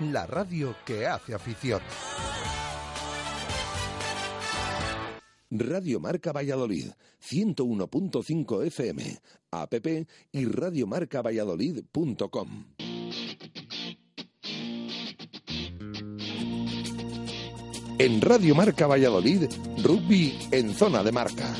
la radio que hace afición. Radio Marca Valladolid, 101.5 FM, app y radiomarcavalladolid.com. En Radio Marca Valladolid, rugby en zona de marca.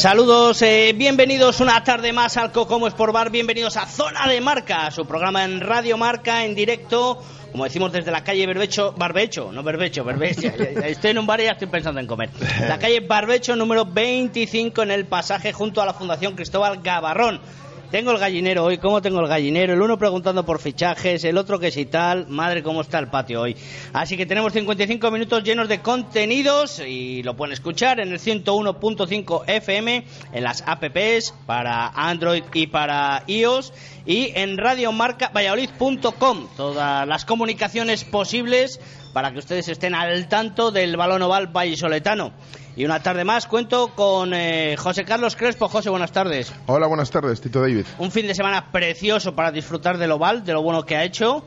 Saludos, eh, bienvenidos una tarde más al Cocomo Sport Bar, bienvenidos a Zona de Marca, su programa en Radio Marca en directo, como decimos desde la calle Berbecho, Barbecho, no Berbecho, Berbecho, estoy en un bar y ya estoy pensando en comer. La calle Barbecho número 25 en el pasaje junto a la Fundación Cristóbal Gavarrón. Tengo el gallinero hoy, ¿cómo tengo el gallinero? El uno preguntando por fichajes, el otro que si tal. Madre, ¿cómo está el patio hoy? Así que tenemos 55 minutos llenos de contenidos y lo pueden escuchar en el 101.5 FM, en las apps para Android y para iOS y en radiomarcavalladolid.com. Todas las comunicaciones posibles para que ustedes estén al tanto del balón oval vallisoletano. Y una tarde más cuento con eh, José Carlos Crespo. José, buenas tardes. Hola, buenas tardes, Tito David. Un fin de semana precioso para disfrutar del oval, de lo bueno que ha hecho.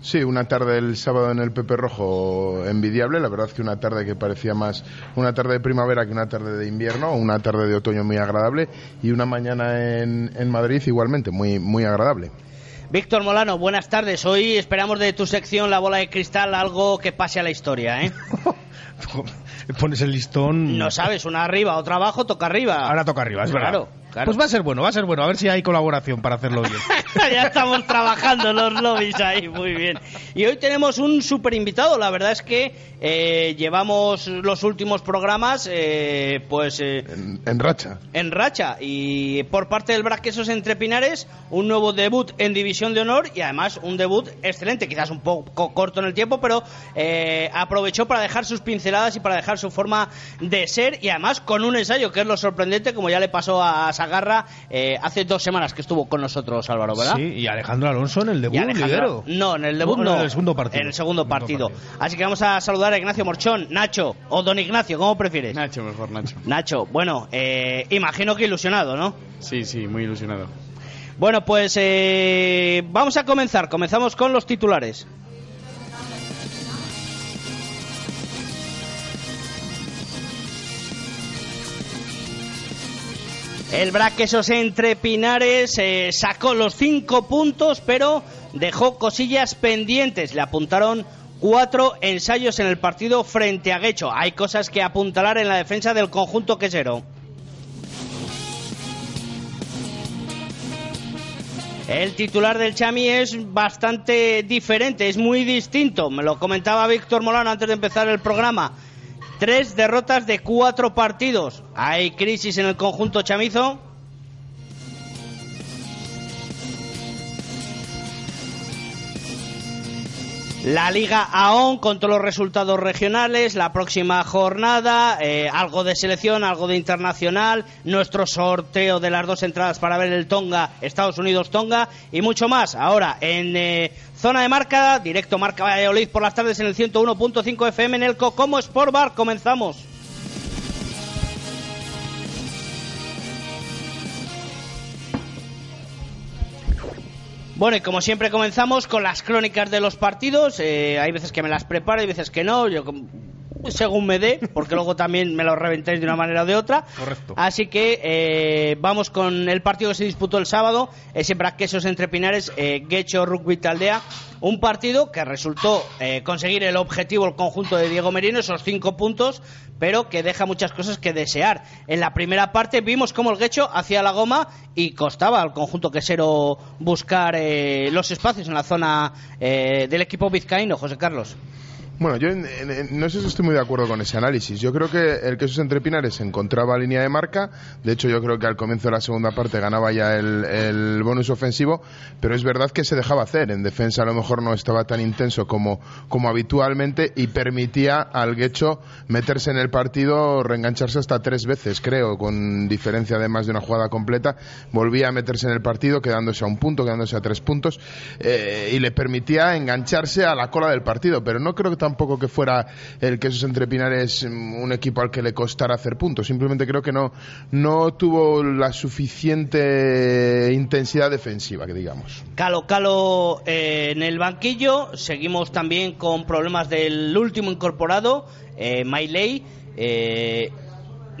Sí, una tarde el sábado en el Pepe Rojo envidiable. La verdad que una tarde que parecía más una tarde de primavera que una tarde de invierno, una tarde de otoño muy agradable y una mañana en, en Madrid igualmente muy, muy agradable. Víctor Molano, buenas tardes. Hoy esperamos de tu sección La Bola de Cristal algo que pase a la historia, ¿eh? Pones el listón. No sabes, una arriba, otra abajo, toca arriba. Ahora toca arriba, es verdad. Claro, claro. Pues va a ser bueno, va a ser bueno. A ver si hay colaboración para hacerlo bien. ya estamos trabajando los lobbies ahí, muy bien. Y hoy tenemos un super invitado. La verdad es que eh, llevamos los últimos programas, eh, pues. eh, En, en racha. en racha y por parte del Braquesos Entre Pinares un nuevo debut en División de Honor y además un debut excelente, quizás un poco corto en el tiempo, pero eh, aprovechó para dejar sus pinceladas y para dejar su forma de ser y además con un ensayo que es lo sorprendente, como ya le pasó a Sagarra eh, hace dos semanas que estuvo con nosotros Álvaro, ¿verdad? Sí, y Alejandro Alonso en el debut, Alejandro-. No, en el debut No, no. en el segundo partido. En el segundo Segundo partido. partido. Así que vamos a saludar a Ignacio Morchón, Nacho o Don Ignacio, ¿cómo prefieres? Nacho, mejor Nacho. Nacho, bueno, eh, imagino que ilusionado, ¿no? Sí, sí, muy ilusionado. Bueno, pues eh, vamos a comenzar. Comenzamos con los titulares. El Braquesos entre Pinares eh, sacó los cinco puntos, pero dejó cosillas pendientes. Le apuntaron cuatro ensayos en el partido frente a Guecho. Hay cosas que apuntalar en la defensa del conjunto quesero. El titular del Chami es bastante diferente, es muy distinto. Me lo comentaba Víctor Molano antes de empezar el programa. Tres derrotas de cuatro partidos. Hay crisis en el conjunto chamizo. La Liga AON con todos los resultados regionales, la próxima jornada, eh, algo de selección, algo de internacional, nuestro sorteo de las dos entradas para ver el Tonga, Estados Unidos-Tonga y mucho más. Ahora en eh, zona de marca, directo Marca Valladolid por las tardes en el 101.5 FM en el Cocomo Sport Bar. Comenzamos. Bueno, y como siempre comenzamos con las crónicas de los partidos. Eh, hay veces que me las preparo, hay veces que no. Yo según me dé, porque luego también me lo reventáis de una manera o de otra. Correcto. Así que eh, vamos con el partido que se disputó el sábado, ese Braquesos entre Pinares, eh, Guecho Rugby Taldea. Un partido que resultó eh, conseguir el objetivo, el conjunto de Diego Merino, esos cinco puntos, pero que deja muchas cosas que desear. En la primera parte vimos cómo el Guecho hacía la goma y costaba al conjunto quesero buscar eh, los espacios en la zona eh, del equipo vizcaíno, José Carlos. Bueno, yo en- en- no sé si estoy muy de acuerdo con ese análisis. Yo creo que el Quesos Entre Pinares encontraba línea de marca. De hecho, yo creo que al comienzo de la segunda parte ganaba ya el, el bonus ofensivo. Pero es verdad que se dejaba hacer. En defensa a lo mejor no estaba tan intenso como, como habitualmente y permitía al Guecho meterse en el partido, reengancharse hasta tres veces, creo, con diferencia de más de una jugada completa. Volvía a meterse en el partido, quedándose a un punto, quedándose a tres puntos. eh, y le permitía engancharse a la cola del partido. Pero no creo que tampoco que fuera el Quesos Entre Pinares mm, un equipo al que le costara hacer puntos. Simplemente creo que no, no tuvo la suficiente intensidad defensiva, que digamos. Calo Calo eh, en el banquillo. Seguimos también con problemas del último incorporado, eh. Eh,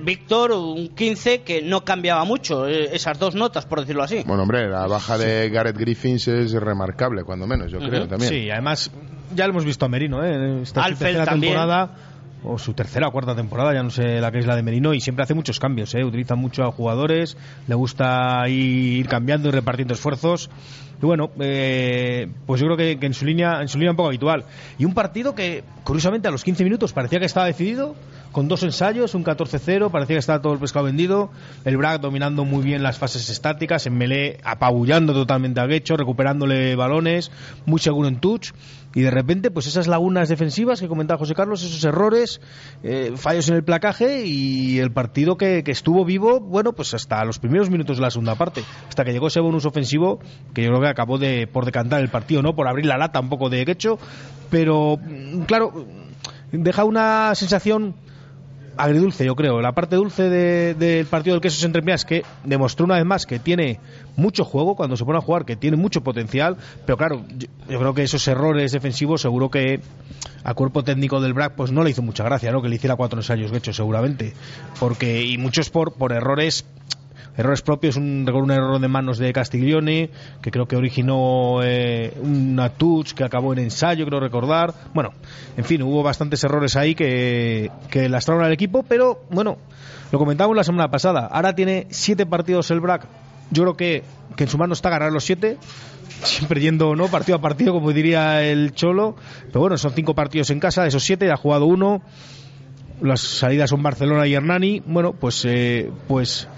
Víctor, un 15 que no cambiaba mucho, eh, esas dos notas, por decirlo así. Bueno, hombre, la baja de Gareth Griffins es remarcable, cuando menos, yo creo también. Sí, además ya lo hemos visto a Merino, ¿eh? Esta tercera también. temporada o su tercera o cuarta temporada, ya no sé la que es la de Merino y siempre hace muchos cambios, ¿eh? Utiliza mucho a jugadores, le gusta ir cambiando y repartiendo esfuerzos. Y bueno, eh, pues yo creo que, que en su línea en su línea un poco habitual. Y un partido que, curiosamente, a los 15 minutos parecía que estaba decidido, con dos ensayos, un 14-0, parecía que estaba todo el pescado vendido, el BRAC dominando muy bien las fases estáticas, en melee apabullando totalmente a Guecho, recuperándole balones, muy seguro en touch, y de repente, pues esas lagunas defensivas que comentaba José Carlos, esos errores, eh, fallos en el placaje y el partido que, estuvo vivo, bueno, pues hasta los primeros minutos de la segunda parte, hasta que llegó ese bonus ofensivo, que yo creo que acabó de por decantar el partido, ¿no? Por abrir la lata un poco de Guecho, pero mm, claro, deja una sensación agridulce, yo creo. La parte dulce de- del partido del Quesos entre Pinares que demostró una vez más que tiene mucho juego cuando se pone a jugar, que tiene mucho potencial, pero claro, yo, creo que esos errores defensivos seguro que al cuerpo técnico del BRAC pues no le hizo mucha gracia, ¿no? Que le hiciera cuatro ensayos hecho seguramente, porque y muchos por por errores errores propios, un, un error de manos de Castiglione, que creo que originó eh, una touch que acabó en ensayo, creo recordar. Bueno, en fin, hubo bastantes errores ahí que, que lastraron al equipo, pero bueno, lo comentábamos la semana pasada. Ahora tiene siete partidos el BRAC. Yo creo que, que en su mano está ganar los siete, siempre yendo no partido a partido, como diría el Cholo. Pero bueno, son cinco partidos en casa, de esos siete ha jugado uno. Las salidas son Barcelona y Hernani. Bueno, pues, eh, pues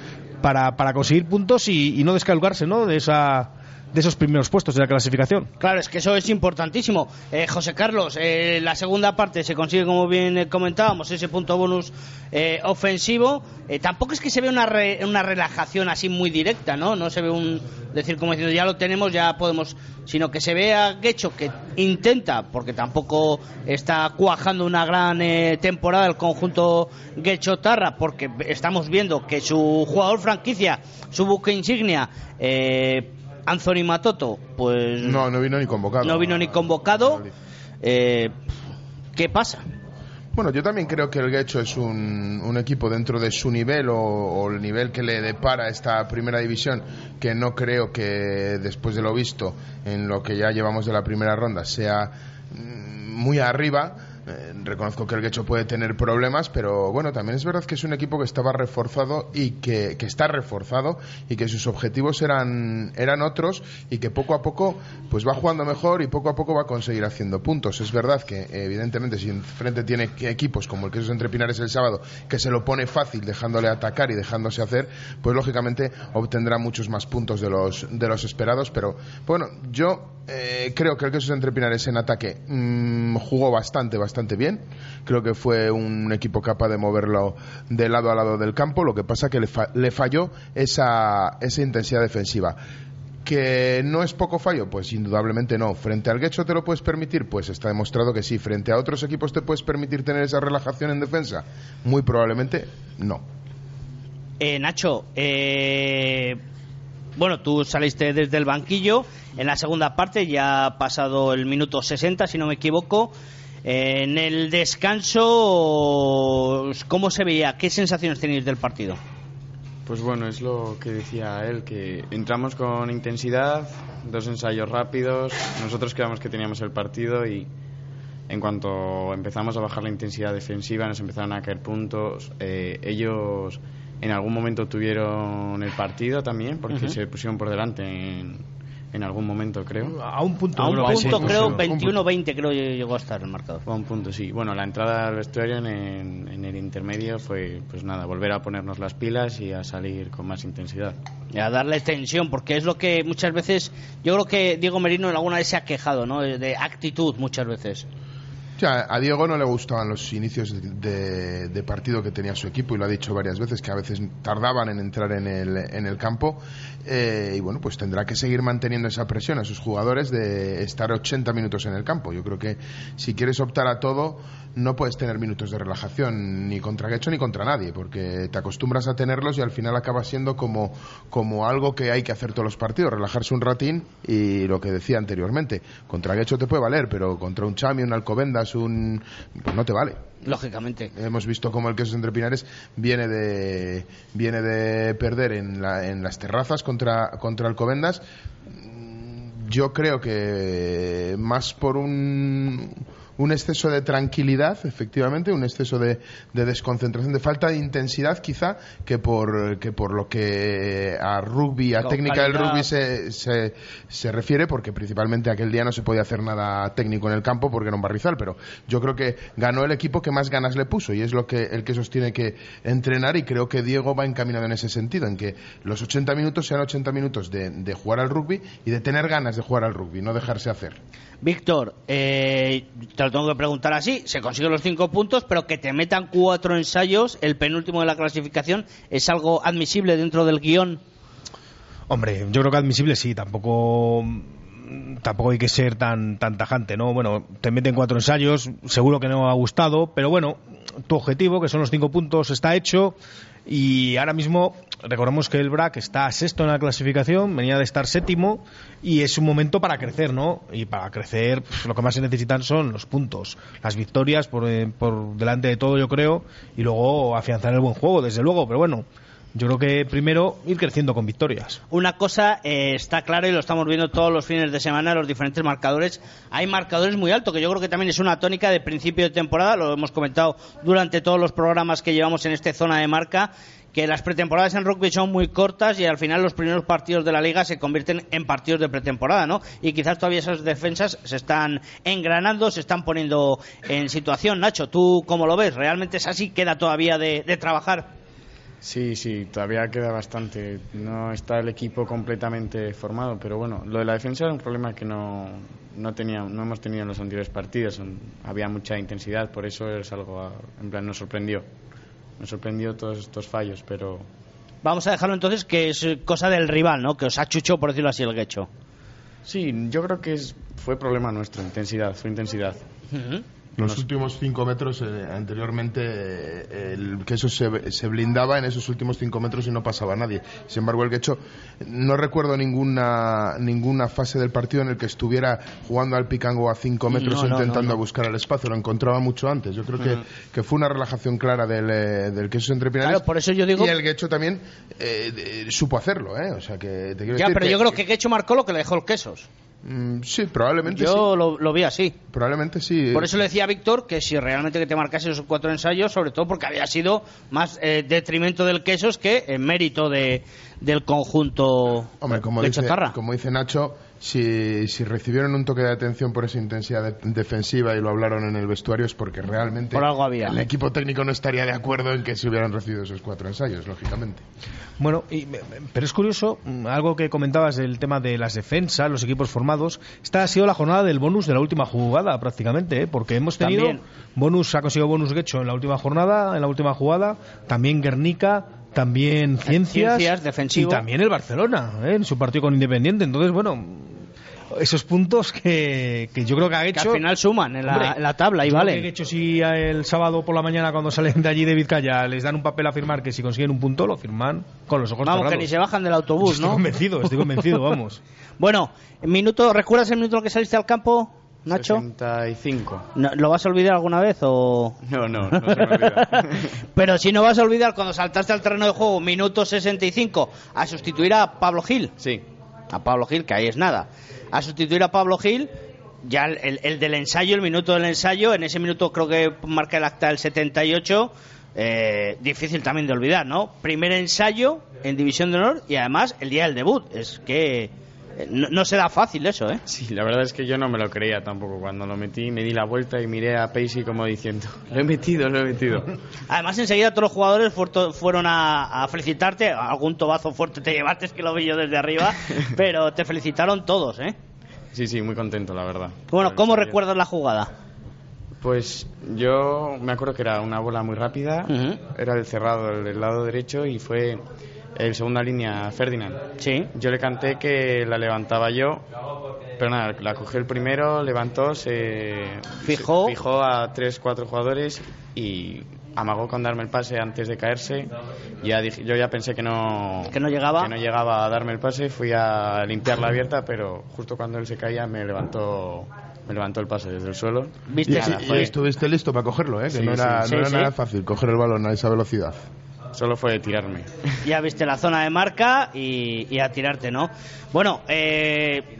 para, para conseguir puntos y, y no descalcarse ¿no? de esa de esos primeros puestos de la clasificación. Claro, es que eso es importantísimo. Eh, José Carlos, eh, la segunda parte se consigue, como bien eh, comentábamos, ese punto bonus ofensivo. Tampoco es que se vea una, re- una relajación así muy directa, ¿no? No se ve un decir como diciendo ya lo tenemos, ya podemos, sino que se ve a Guecho que intenta, porque tampoco está cuajando una gran temporada el conjunto Guecho Tarra, porque estamos viendo que su jugador franquicia, su buque insignia, eh, Anthony Matoto, pues No, no vino ni convocado. no vino ni convocado. Eh, ¿Qué pasa? Bueno, yo también creo que el Guecho es un, un equipo dentro de su nivel o, o el nivel que le depara esta primera división, que no creo que después de lo visto en lo que ya llevamos de la primera ronda sea mm, muy arriba. Eh, reconozco que el Guecho puede tener problemas, pero bueno, también es verdad que es un equipo que estaba reforzado y que, que está reforzado y que sus objetivos eran, eran otros y que poco a poco pues va jugando mejor y poco a poco va a conseguir haciendo puntos. Es verdad que evidentemente si enfrente tiene equipos como el que esos entre Pinares el sábado, que se lo pone fácil dejándole atacar y dejándose hacer, pues lógicamente obtendrá muchos más puntos de los, de los esperados. Pero bueno, yo eh, creo que el que esos entre Pinares en ataque mm, jugó bastante, bastante bien. Creo que fue un equipo capaz de moverlo de lado a lado del campo. Lo que pasa que le, fa- le falló esa, esa intensidad defensiva. ¿Que no es poco fallo? Pues indudablemente no. ¿Frente al Guecho te lo puedes permitir? Pues está demostrado que sí. ¿Frente a otros equipos te puedes permitir tener esa relajación en defensa? Muy probablemente no. Eh, Nacho, eh, bueno, tú saliste desde el banquillo en la segunda parte, ya ha pasado el minuto 60, si no me equivoco. En el descanso, ¿cómo se veía? ¿Qué sensaciones tenéis del partido? Pues bueno, es lo que decía él, que entramos con intensidad, dos ensayos rápidos, nosotros creíamos que teníamos el partido y en cuanto empezamos a bajar la intensidad defensiva nos empezaron a caer puntos. Eh, ellos en algún momento tuvieron el partido también porque se pusieron por delante en, en algún momento, creo. A un punto. A un creo, punto, creo, sí, 21-20 creo llegó a estar el marcador. A un punto, sí. Bueno, la entrada al vestuario en, en el intermedio fue, pues nada, volver a ponernos las pilas y a salir con más intensidad. Y a darle tensión, porque es lo que muchas veces, yo creo que Diego Merino en alguna vez se ha quejado, ¿no? De actitud muchas veces. O sea, a Diego no le gustaban los inicios de, partido que tenía su equipo y lo ha dicho varias veces que a veces tardaban en entrar en el, en el campo eh, y bueno, pues tendrá que seguir manteniendo esa presión a sus jugadores de estar 80 minutos en el campo. Yo creo que si quieres optar a todo no puedes tener minutos de relajación ni contra Guecho ni contra nadie porque te acostumbras a tenerlos y al final acaba siendo como, como algo que hay que hacer todos los partidos, relajarse un ratín y lo que decía anteriormente, contra Guecho te puede valer, pero contra un Chami, un Alcobendas, un... pues no te vale. Lógicamente. Hemos visto cómo el Quesos Entre Pinares viene de, viene de perder en, la- en las terrazas contra, contra Alcobendas. Yo creo que más por un, un exceso de tranquilidad, efectivamente, un exceso de, de desconcentración, de falta de intensidad quizá, que por, que por lo que a rugby, a Con técnica del rugby se, se, se refiere, porque principalmente aquel día no se podía hacer nada técnico en el campo porque era un barrizal, pero yo creo que ganó el equipo que más ganas le puso y es lo que el que sostiene que entrenar y creo que Diego va encaminado en ese sentido, en que los 80 minutos sean 80 minutos de, de jugar al rugby y de tener ganas de jugar al rugby, no dejarse hacer. Víctor, eh, te tengo que preguntar así. Se consiguen los cinco puntos, pero que te metan cuatro ensayos, el penúltimo de la clasificación, ¿es algo admisible dentro del guion? Hombre, yo creo que admisible sí, tampoco tampoco hay que ser tan tan tajante, ¿no? Bueno, te meten cuatro ensayos, seguro que no ha gustado, pero bueno, tu objetivo, que son los cinco puntos, está hecho y ahora mismo recordemos que el BRAC está sexto en la clasificación, venía de estar séptimo y es un momento para crecer, ¿no? Y para crecer pues, lo que más se necesitan son los puntos, las victorias por, eh, por delante de todo, yo creo, y luego afianzar el buen juego, desde luego, pero bueno, yo creo que primero ir creciendo con victorias. Una cosa eh, está clara y lo estamos viendo todos los fines de semana en los diferentes marcadores. Hay marcadores muy altos, que yo creo que también es una tónica de principio de temporada, lo hemos comentado durante todos los programas que llevamos en esta zona de marca, que las pretemporadas en rugby son muy cortas y al final los primeros partidos de la liga se convierten en partidos de pretemporada, ¿no? Y quizás todavía esas defensas se están engranando, se están poniendo en situación. Nacho, ¿tú cómo lo ves? ¿Realmente es así? ¿Queda todavía de, de trabajar? Sí, sí, todavía queda bastante. No está el equipo completamente formado, pero bueno, lo de la defensa era un problema que no, no, tenía, no hemos tenido en los anteriores partidos. Había mucha intensidad, por eso es algo, en plan, nos sorprendió. Nos sorprendió todos estos fallos, pero Vamos a dejarlo entonces que es cosa del rival, ¿no? Que os achuchó, por decirlo así, el guecho. sí, yo creo que es, fue problema nuestro, intensidad, fue intensidad. Los últimos cinco metros, eh, anteriormente, eh, el queso se, se blindaba en esos últimos cinco metros y no pasaba nadie. Sin embargo, el quecho, no recuerdo ninguna ninguna fase del partido en el que estuviera jugando al picango a cinco metros No, no, intentando no, buscar el espacio. Lo encontraba mucho antes. Yo creo que, que fue una relajación clara del, eh, del queso entre Pinares. Claro, por eso yo digo- Y el quecho también eh, supo hacerlo, ¿eh? O sea, que te quiero Ya, decir pero que- yo creo que Guecho marcó lo que le dejó el quesos. Mm, sí, probablemente Yo sí. lo, lo vi así. Probablemente sí. Por eso le decía a Víctor que si realmente que te marcase esos cuatro ensayos, sobre todo porque había sido más eh, detrimento del quesos que en mérito de, del conjunto Hombre, como de dice, como dice Nacho, si, si recibieron un toque de atención por esa intensidad de- defensiva y lo hablaron en el vestuario es porque realmente Por algo había. el equipo técnico no estaría de acuerdo en que se hubieran recibido esos cuatro ensayos, lógicamente. Bueno, y- pero es curioso, mm, algo que comentabas del tema de las defensas, los equipos formados. Esta ha sido la jornada del bonus de la última jugada, prácticamente, ¿eh? porque hemos tenido También. bonus, ha conseguido bonus Guecho en la última jornada, en la última jugada, también Guernica, también Ciencias, Ciencias, defensivo. y también el Barcelona, ¿eh? en su partido con Independiente. Entonces, bueno, esos puntos que, que yo creo que ha que hecho. al final suman en la, Hombre, en la tabla y vale. que hecho si el sábado por la mañana cuando salen de allí de Vizcaya les dan un papel a firmar que si consiguen un punto lo firman con los ojos Vamos, que cerrados. ni se bajan del autobús, Estoy ¿no? convencido, estoy convencido, vamos. Bueno, minuto, ¿recuerdas el minuto en el que saliste al campo? Nacho? 65. No, ¿Lo vas a olvidar alguna vez o...? No, no, no se me olvida. Pero si no vas a olvidar cuando saltaste al terreno de juego, minuto 65, a sustituir a Pablo Gil. sí, A Pablo Gil, que ahí es nada. A sustituir a Pablo Gil, ya el, el- el del ensayo, el minuto del ensayo, en ese minuto creo que marca el acta del 78. eh, difícil también de olvidar, ¿no? Primer ensayo en División de Honor y además el día del debut. Es que no, no se da fácil eso, ¿eh? sí, la verdad es que yo no me lo creía tampoco. Cuando lo metí, me di la vuelta y miré a Pacey como diciendo, lo he metido, lo he metido. Además, enseguida todos los jugadores fueron a, a felicitarte. Algún tobazo fuerte te llevaste, es que lo vi yo desde arriba. pero te felicitaron todos, ¿eh? Sí, sí, muy contento, la verdad. Bueno, ¿cómo Por el recuerdas la jugada? Pues yo me acuerdo que era una bola muy rápida, era el cerrado el del lado derecho y fue el segunda línea Ferdinand. Sí. Yo le canté que la levantaba yo, pero nada, la cogió el primero, levantó, se Fijó. se fijó a tres, cuatro jugadores y amagó con darme el pase antes de caerse. Ya dije, yo ya pensé que no, Que no llegaba. que no llegaba a darme el pase, fui a limpiarla abierta, pero justo cuando él se caía me levantó, me levantó el pase desde el suelo. ¿Viste? Y, Nada, y- y estuviste listo para cogerlo, ¿eh? que Sí, no era, sí, no era sí. nada fácil coger el balón a esa velocidad. Solo fue tirarme. Ya viste la zona de marca y, a tirarte, ¿no? Bueno, eh,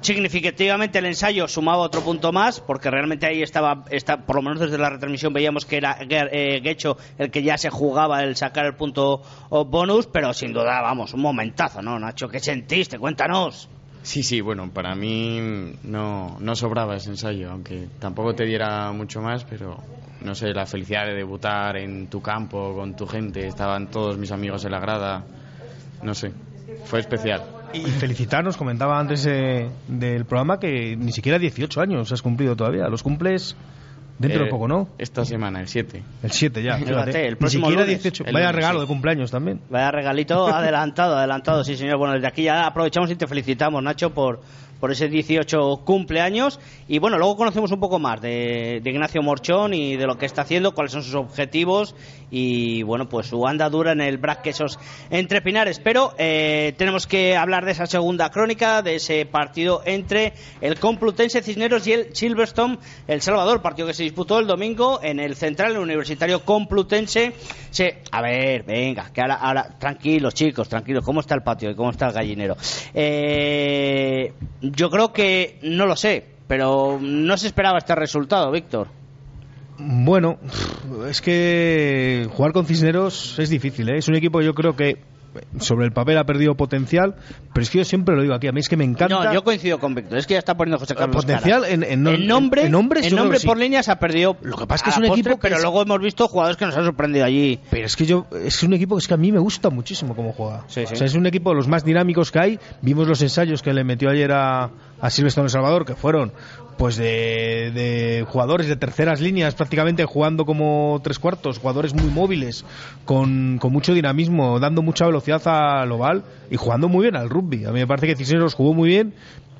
significativamente el ensayo sumaba otro punto más, porque realmente ahí estaba, está, por lo menos desde la retransmisión veíamos que era eh, el que ya se jugaba el sacar el punto bonus, pero sin duda, vamos, un momentazo, ¿no, Nacho? ¿Qué sentiste? Cuéntanos. Sí, sí, bueno, para mí no, no sobraba ese ensayo, aunque tampoco te diera mucho más, pero no sé, la felicidad de debutar en tu campo, con tu gente, estaban todos mis amigos en la grada, no sé, fue especial. Y felicitarnos, comentaba antes eh, del programa que ni siquiera 18 años has cumplido todavía. Los cumples dentro de Eh, poco, ¿no? Esta semana, el 7. El 7 ya. Fíjate, el Ni próximo siquiera lunes. 18. El Vaya regalo de cumpleaños también. Vaya regalito adelantado, adelantado, sí señor. Bueno, desde aquí ya aprovechamos y te felicitamos, Nacho, por, por ese 18 cumpleaños. Y bueno, luego conocemos un poco más de, de Ignacio Morchón y de lo que está haciendo, cuáles son sus objetivos y bueno, pues su andadura en el Brac Quesos entre Pinares. Pero eh, tenemos que hablar de esa segunda crónica, de ese partido entre el Complutense Cisneros y el Silverstone El Salvador, partido que se disputó el domingo en el Central el Universitario Complutense. Se, a ver, venga, que ahora, ahora, tranquilos chicos, tranquilos, ¿cómo está el patio y cómo está el gallinero? Eh, yo creo que, no lo sé, pero no se esperaba este resultado, Víctor. Bueno, es que jugar con Cisneros es difícil, ¿eh? Es un equipo yo creo que sobre el papel ha perdido potencial, pero es que yo siempre lo digo aquí, a mí es que me encanta... No, yo coincido con Víctor, es que ya está poniendo José Carlos Potencial en- en no- nombre, en nombre que sí. por línea se ha perdido. Lo que pasa es que es un postre, equipo que pero es- luego hemos visto jugadores que nos han sorprendido allí. Pero es que yo es un equipo que es que a mí me gusta muchísimo cómo juega. Sí, sí. O sea, es un equipo de los más dinámicos que hay. Vimos los ensayos que le metió ayer a, a Silvestre Salvador, que fueron pues de, de jugadores de terceras líneas prácticamente jugando como tres cuartos, jugadores muy móviles, con, con mucho dinamismo, dando mucha velocidad al oval y jugando muy bien al rugby. A mí me parece que Cisneros jugó muy bien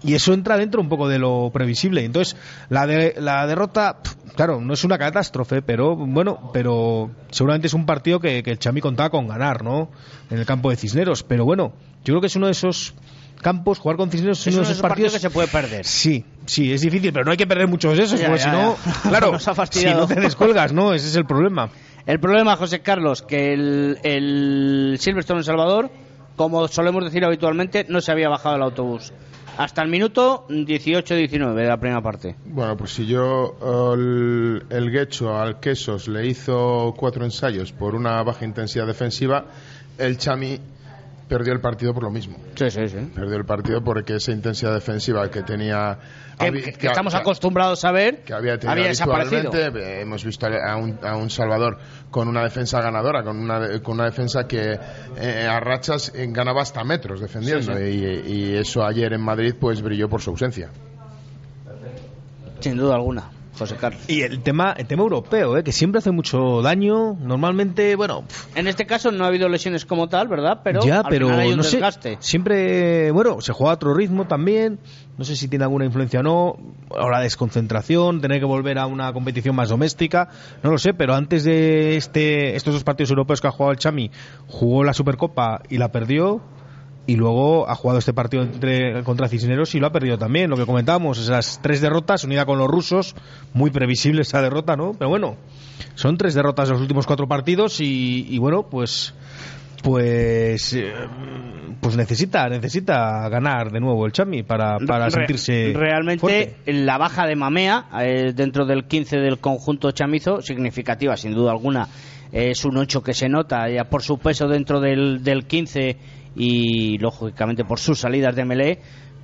y eso entra dentro un poco de lo previsible. Entonces, la, de, la derrota, claro, no es una catástrofe, pero bueno, pero seguramente es un partido que, que el Chami contaba con ganar, ¿no? En el campo de Cisneros. Pero bueno, yo creo que es uno de esos campos, jugar con Cisneros es, Es uno de esos partidos que se puede perder. Sí, sí, es difícil, pero no hay que perder muchos de esos, Ya, porque ya, si no, ya. claro, Nos ha si no te descuelgas, ¿no? Ese es el problema. El problema, José Carlos, que el, el Silverstone El Salvador, como solemos decir habitualmente, no se había bajado el autobús. Hasta el minuto 18-19 de la primera parte. Bueno, pues si yo el, el Guecho al Quesos le hizo cuatro ensayos por una baja intensidad defensiva, el Chami perdió el partido por lo mismo. Sí, sí, sí. Perdió el partido porque esa intensidad defensiva que tenía... Que, estamos acostumbrados a ver que había tenido desaparecido. habitualmente. Eh, Hemos visto a un, a un Salvador con una defensa ganadora, con una, con una defensa que eh, a rachas eh, ganaba hasta metros defendiendo. Sí, Y, y eso ayer en Madrid pues brilló por su ausencia. Sin duda alguna, José Carlos. Y el tema, el tema europeo, ¿eh? que siempre hace mucho daño. Normalmente, bueno, En este caso no ha habido lesiones como tal, ¿verdad? Pero ya, al pero final hay un no sé. desgaste. Siempre, bueno, se juega a otro ritmo también. No sé si tiene alguna influencia o no. O la desconcentración, tener que volver a una competición más doméstica. No lo sé, pero antes de este, estos dos partidos europeos que ha jugado el Chami, jugó la Supercopa y la perdió. Y luego ha jugado este partido entre, contra Cisneros y lo ha perdido también. Lo que comentábamos, esas tres derrotas unida con los rusos, muy previsible esa derrota, ¿no? Pero bueno, son tres derrotas en los últimos cuatro partidos y, y bueno, pues pues eh, pues necesita necesita ganar de nuevo el Chami para, para Re- sentirse realmente fuerte. la baja de Mamea eh, dentro del 15 del conjunto chamizo significativa sin duda alguna es un 8 que se nota ya por su peso dentro del, del 15 y lógicamente por sus salidas de melee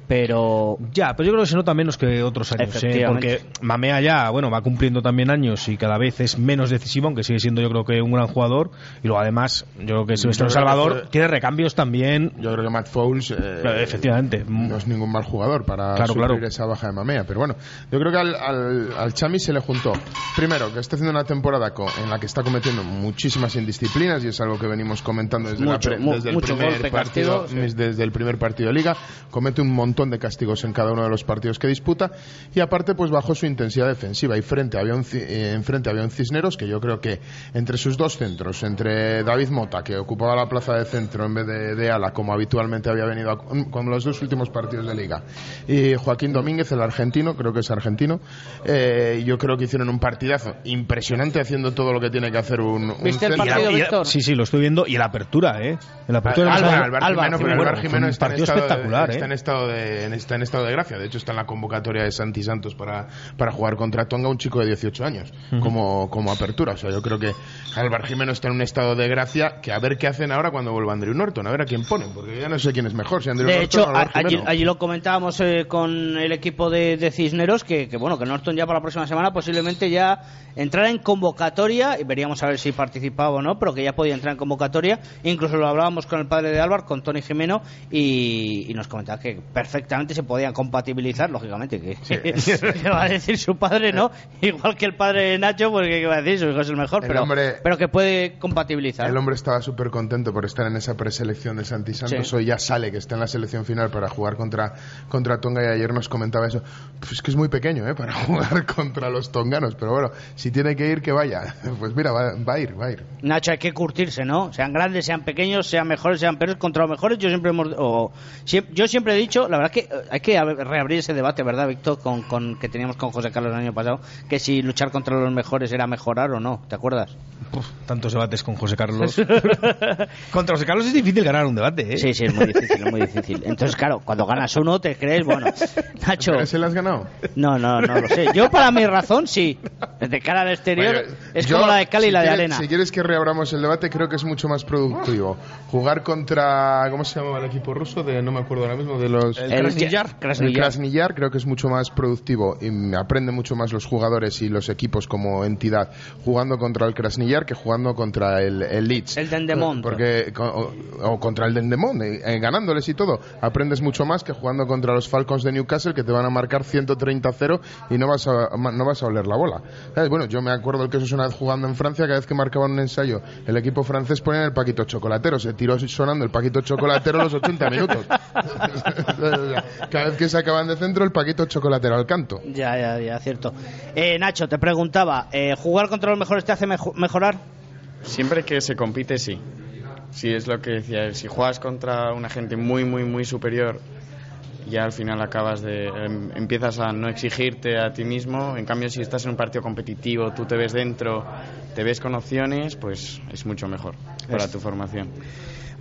pero Ya, pero yo creo que se nota menos que otros años, ¿eh? Porque Mamea ya, bueno, va cumpliendo también años y cada vez es menos decisivo, aunque sigue siendo yo creo que un gran jugador. Y luego además, yo creo que que Salvador fue- tiene recambios también. Yo creo que Matt Fowles eh, efectivamente. no es ningún mal jugador para Claro, suplir claro. esa baja de Mamea. Pero bueno, yo creo que al, al, al Chami se le juntó, primero, que está haciendo una temporada co- en la que está cometiendo muchísimas indisciplinas y es algo que venimos comentando desde, la Mucho, pre- mu- desde el primer partido, castigo, sí. desde el primer partido de liga. Comete un montón de castigos en cada uno de los partidos que disputa y aparte pues bajó su intensidad defensiva y frente había un, eh, enfrente había un Cisneros que yo creo que entre sus dos centros, entre David Mota que ocupaba la plaza de centro en vez de, de ala como habitualmente había venido a- con los dos últimos partidos de liga y Joaquín Domínguez el argentino, creo que es argentino eh, yo creo que hicieron un partidazo impresionante haciendo todo lo que tiene que hacer un, un ¿Viste el partido, Y- sí, sí, lo estoy viendo. Y la apertura, ¿eh? En la apertura Álvaro Jimeno, pero está en, estado de, está, ¿eh? en estado de, en- está en estado de gracia. De hecho, está en la convocatoria de Santi Santos para, para jugar contra Tonga, un chico de 18 años, como, como apertura. O sea, yo creo que Álvaro Jimeno está en un estado de gracia que a ver qué hacen ahora cuando vuelva Andrew Norton, a ver a quién ponen, porque ya no sé quién es mejor, si Andrew De Norton hecho, o Álvaro allí, Jimeno. allí lo comentábamos eh, con el equipo de, de Cisneros que, que, bueno que Norton ya para la próxima semana posiblemente ya entrara en convocatoria y veríamos a ver si participaba o no, pero que ya podía entrar en convocatoria. Incluso lo hablábamos con el padre de Álvaro, con Tony Jimeno, y, y nos comentaba que perfectamente se podían compatibilizar, lógicamente, que, va a decir su padre, ¿no? Igual que el padre de Nacho, porque ¿qué va a decir? Su hijo es el mejor, El pero, hombre- pero que puede compatibilizar. El hombre estaba súper contento por estar en esa preselección de Santi Santos. Sí. Hoy ya sale que está en la selección final para jugar contra, contra Tonga y ayer nos comentaba eso. Pues es que es muy pequeño ¿eh? para jugar contra los tonganos. Pero bueno, si tiene que ir, que vaya. Pues mira, va, va a ir, va a ir. Nacho, hay que curtirse, ¿no? Sean grandes, sean pequeños, sean mejores, sean peores. Contra los mejores, yo siempre hemos, o- yo siempre he dicho, la verdad que eh, hay que ab- reabrir ese debate, ¿verdad, Víctor? Con, con que teníamos con José Carlos el año pasado, que si luchar contra los mejores era mejorar o no, ¿te acuerdas? Puf, tantos debates con José Carlos. Contra José Carlos es difícil ganar un debate, ¿eh? Sí, sí, es muy difícil, es muy difícil. Entonces, claro, cuando ganas uno, te crees, bueno, Nacho, ¿Pero se le has ganado? no, no, no lo sé. Yo, para mi razón, sí. De cara al exterior, Bueno, es yo, como la de Cali y si la de Arena. Si quieres que reabramos el debate, creo que es mucho más productivo. Jugar contra. ¿Cómo se llamaba el equipo ruso? De, no me acuerdo ahora mismo. De los. El Krasnillar. El Krasnillar. Krasnillar creo que es mucho más productivo y aprende mucho más los jugadores y los equipos como entidad jugando contra el Krasnillar que jugando contra el, el Leeds. El Dendemont. Porque, o, o contra el Dendemont, eh, eh, ganándoles y todo. Aprendes mucho más que jugando contra los Falcons de Newcastle que te van a marcar 130-0 y no vas a, no vas a oler la bola. ¿Sabes? Bueno, yo me acuerdo que eso es una vez jugando en Francia, cada vez que marcaban un ensayo, el equipo francés ponía el paquito chocolatero. Se tiró sonando el paquito chocolatero los 80 minutos. cada vez que sacaban de centro, el paquito chocolatero al canto. Ya, ya, ya, cierto. Eh, Nacho, te preguntaba, eh, ¿jugar contra los mejores te hace mejo- mejorar? Siempre que se compite, sí. Sí, es lo que decía él. Si juegas contra una gente muy, muy, muy superior, ya al final acabas de. em, empiezas a no exigirte a ti mismo. En cambio, si estás en un partido competitivo, tú te ves dentro, te ves con opciones, pues es mucho mejor para tu formación.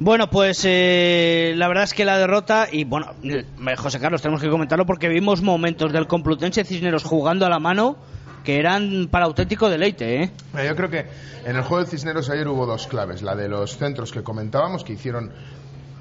Bueno, pues eh, la verdad es que la derrota, y bueno, eh, José Carlos, tenemos que comentarlo porque vimos momentos del Complutense Cisneros jugando a la mano que eran para auténtico deleite, ¿eh? Yo creo que en el juego de Cisneros ayer hubo dos claves. La de los centros que comentábamos, que hicieron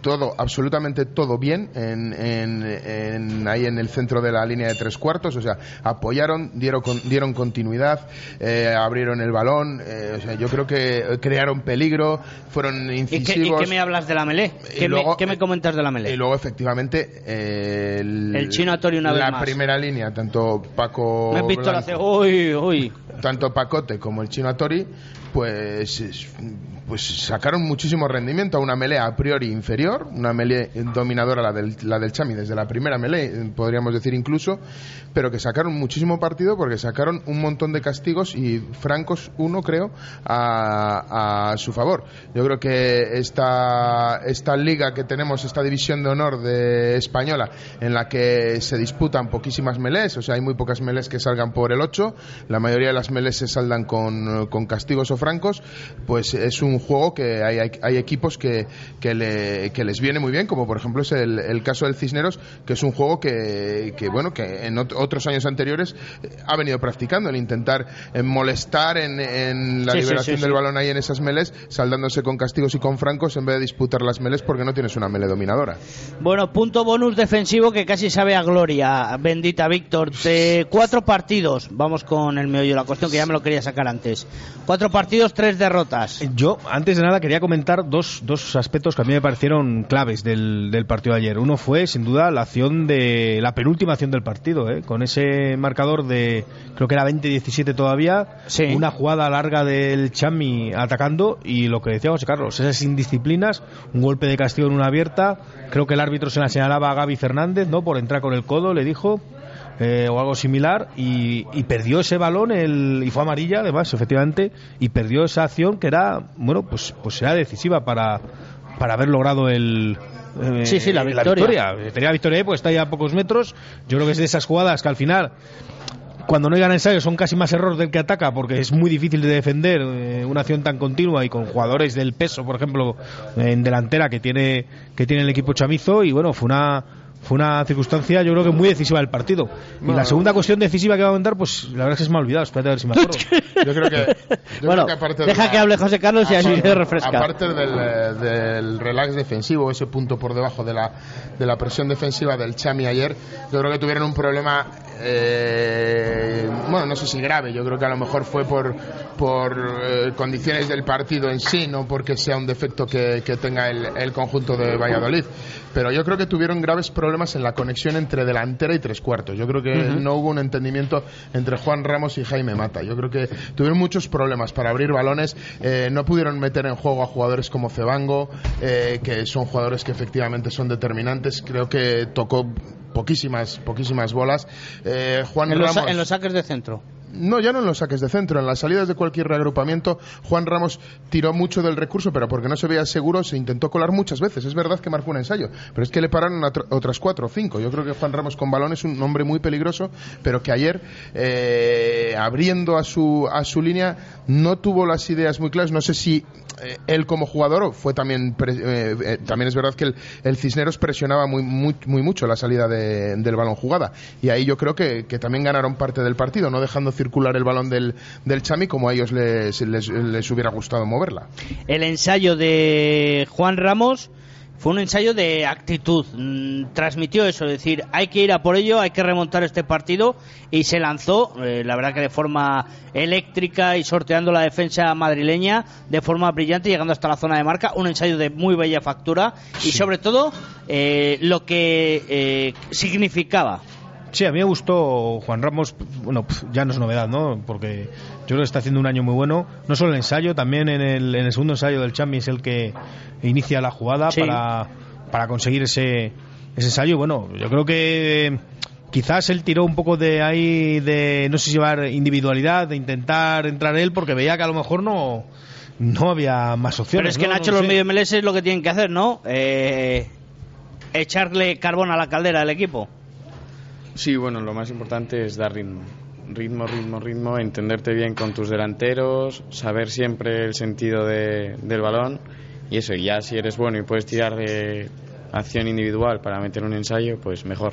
todo, absolutamente todo bien en, en- en- ahí en el centro de la línea de tres cuartos. O sea, apoyaron, dieron, dieron continuidad, eh, abrieron el balón. eh, o sea, yo creo que crearon peligro, fueron ¿Y qué, incisivos. y qué me hablas de la melé? ¿Qué, luego, me, qué me eh, comentas de la melé? Y luego, efectivamente, eh, el, El chino Atori una vez la más. primera línea, tanto Paco. me Blanco- ce- uy, uy. tanto Pacote como el chino Atori, pues, es- pues sacaron muchísimo rendimiento a una melee a priori inferior, una melee dominadora la del, la del Chami desde la primera melee, podríamos decir incluso, pero que sacaron muchísimo partido porque sacaron un montón de castigos y francos uno creo a, a su favor. Yo creo que esta, esta liga que tenemos, esta división de honor de española, en la que se disputan poquísimas melés, o sea, hay muy pocas melés que salgan por el 8, la mayoría de las melés se saldan con, con castigos o francos, pues es un juego que hay, hay, equipos que, que, le, que, les viene muy bien, como por ejemplo es el, el caso del Cisneros, que es un juego que, que bueno, que en otros años anteriores eh, ha venido practicando, el intentar eh, molestar en, en la liberación del balón ahí en esas melés, saldándose con castigos y con francos en vez de disputar las melés porque no tienes una mele dominadora. Bueno, punto bonus defensivo que casi sabe a gloria, bendita Víctor. De cuatro partidos, vamos con el meollo la cuestión que ya me lo quería sacar antes. Cuatro partidos, tres derrotas. Yo, antes de nada, quería comentar dos, dos aspectos que a mí me parecieron claves del, del partido de ayer. Uno fue, sin duda, la acción de la penúltima acción del partido, ¿eh? con ese marcador de, creo que era 20-17 todavía, una jugada larga del Chami atacando y lo que decía José Carlos, esas indisciplinas, un golpe de castigo en una abierta, creo que el árbitro se la señalaba a Gaby Fernández, ¿no? Por entrar con el codo, le dijo, eh, o algo similar y, perdió ese balón el, y fue amarilla además efectivamente y perdió esa acción que era bueno pues pues era decisiva para para haber logrado el eh, sí, sí, la victoria. Tenía la victoria, pues está ya a pocos metros. Yo creo que es de esas jugadas que al final cuando no llegan ensayos son casi más error del que ataca porque es muy difícil de defender eh, una acción tan continua y con jugadores del peso, por ejemplo, en delantera que tiene que tiene el equipo chamizo y bueno, fue una fue una circunstancia yo creo que muy decisiva del partido. y la segunda cuestión decisiva que va a comentar, pues la verdad es que se me ha olvidado, espérate a ver si me acuerdo. yo creo que, bueno, deja que hable José Carlos y así se refresca. Aparte del, eh, del, relax defensivo, ese punto por debajo de la, de la presión defensiva del Chami ayer, yo creo que tuvieron un problema eh, bueno, no sé si grave, yo creo que a lo mejor fue por, por eh, condiciones del partido en sí, no porque sea un defecto que, tenga el, conjunto de Valladolid. Pero yo creo que tuvieron graves problemas en la conexión entre delantera y tres cuartos. Yo creo que no hubo un entendimiento entre Juan Ramos y Jaime Mata. Yo creo que tuvieron muchos problemas para abrir balones. Eh, no pudieron meter en juego a jugadores como Cebango, eh, que son jugadores que efectivamente son determinantes. Creo que tocó poquísimas, poquísimas bolas. Eh, Juan en, Ramos, los, en los saques de centro. No, ya no en los saques de centro, en las salidas de cualquier reagrupamiento, Juan Ramos tiró mucho del recurso, pero porque no se veía seguro, se intentó colar muchas veces. Es verdad que marcó un ensayo, pero es que le pararon otras cuatro o cinco. Yo creo que Juan Ramos con balón es un hombre muy peligroso, pero que ayer, eh, abriendo a su, a su línea, no tuvo las ideas muy claras. No sé si eh, él como jugador fue también, eh, también es verdad que el, Cisneros presionaba muy, muy, muy mucho la salida del balón jugada. Y ahí yo creo que, que también ganaron parte del partido, no dejando circular el balón del, del Chami como a ellos les, les, hubiera gustado moverla. El ensayo de Juan Ramos fue un ensayo de actitud. Mm, transmitió eso, es decir, hay que ir a por ello, hay que remontar este partido y se lanzó, eh, la verdad que de forma eléctrica y sorteando la defensa madrileña de forma brillante, llegando hasta la zona de marca. Un ensayo de muy bella factura y sobre todo eh, lo que eh, significaba Sí, a mí me gustó Juan Ramos, bueno, ya no es novedad, ¿no? Porque yo creo que está haciendo un año muy bueno. No solo el ensayo, también en el, en el segundo ensayo del Champi es el que inicia la jugada para, para conseguir ese, ese ensayo. Bueno, yo creo que quizás él tiró un poco de ahí de, no sé si llevar individualidad, de intentar entrar él, porque veía que a lo mejor no, no había más opciones. Pero es que Nacho, los medio MLS es lo que tienen que hacer, ¿no? Eh, echarle carbón a la caldera del equipo. Sí, bueno, lo más importante es dar ritmo. Ritmo, ritmo, ritmo, entenderte bien con tus delanteros, saber siempre el sentido de, del balón y eso, ya si eres bueno y puedes tirar de acción individual para meter un ensayo, pues mejor.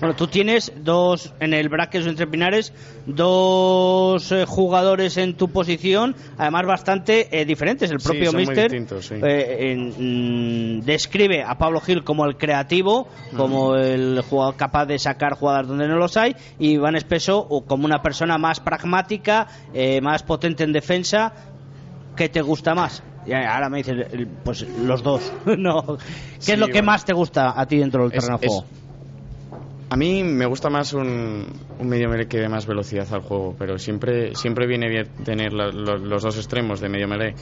Bueno, tú tienes dos, en el bracket entre Pinares, dos eh, jugadores en tu posición, además bastante eh, diferentes. El propio Mister eh, mm, describe a Pablo Gil como el creativo, como el jugador capaz de sacar jugadas donde no los hay, y Iván Espeso como una persona más pragmática, más potente en defensa. ¿Qué te gusta más? Y ahora me dices, pues los dos. no. ¿Qué es lo que más te gusta a ti dentro del terreno de juego? A mí me gusta más un, un medio melee que dé más velocidad al juego, pero siempre, siempre viene bien tener los dos extremos de medio melee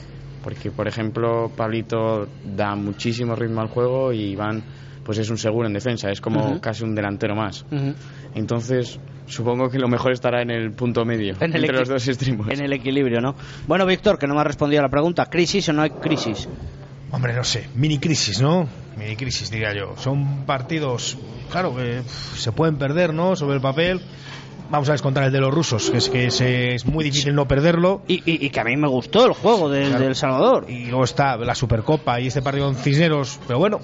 Porque, por ejemplo, Pablito da muchísimo ritmo al juego y Iván pues es un seguro en defensa, es como casi un delantero más. Entonces, supongo que lo mejor estará en el punto medio, En el entre los dos extremos. En el equilibrio, ¿no? Bueno, Víctor, que no me ha respondido a la pregunta. ¿Crisis o no hay crisis? Hombre, no sé, mini crisis, ¿no? Mini crisis, diría yo. Son partidos, claro, que se pueden perder, ¿no? Sobre el papel. Vamos a descontar el de los rusos, que es que es, es muy difícil no perderlo. Y, y- y que a mí me gustó el juego del, Claro. del Salvador. Y luego está la Supercopa y este partido en Cisneros. Pero bueno,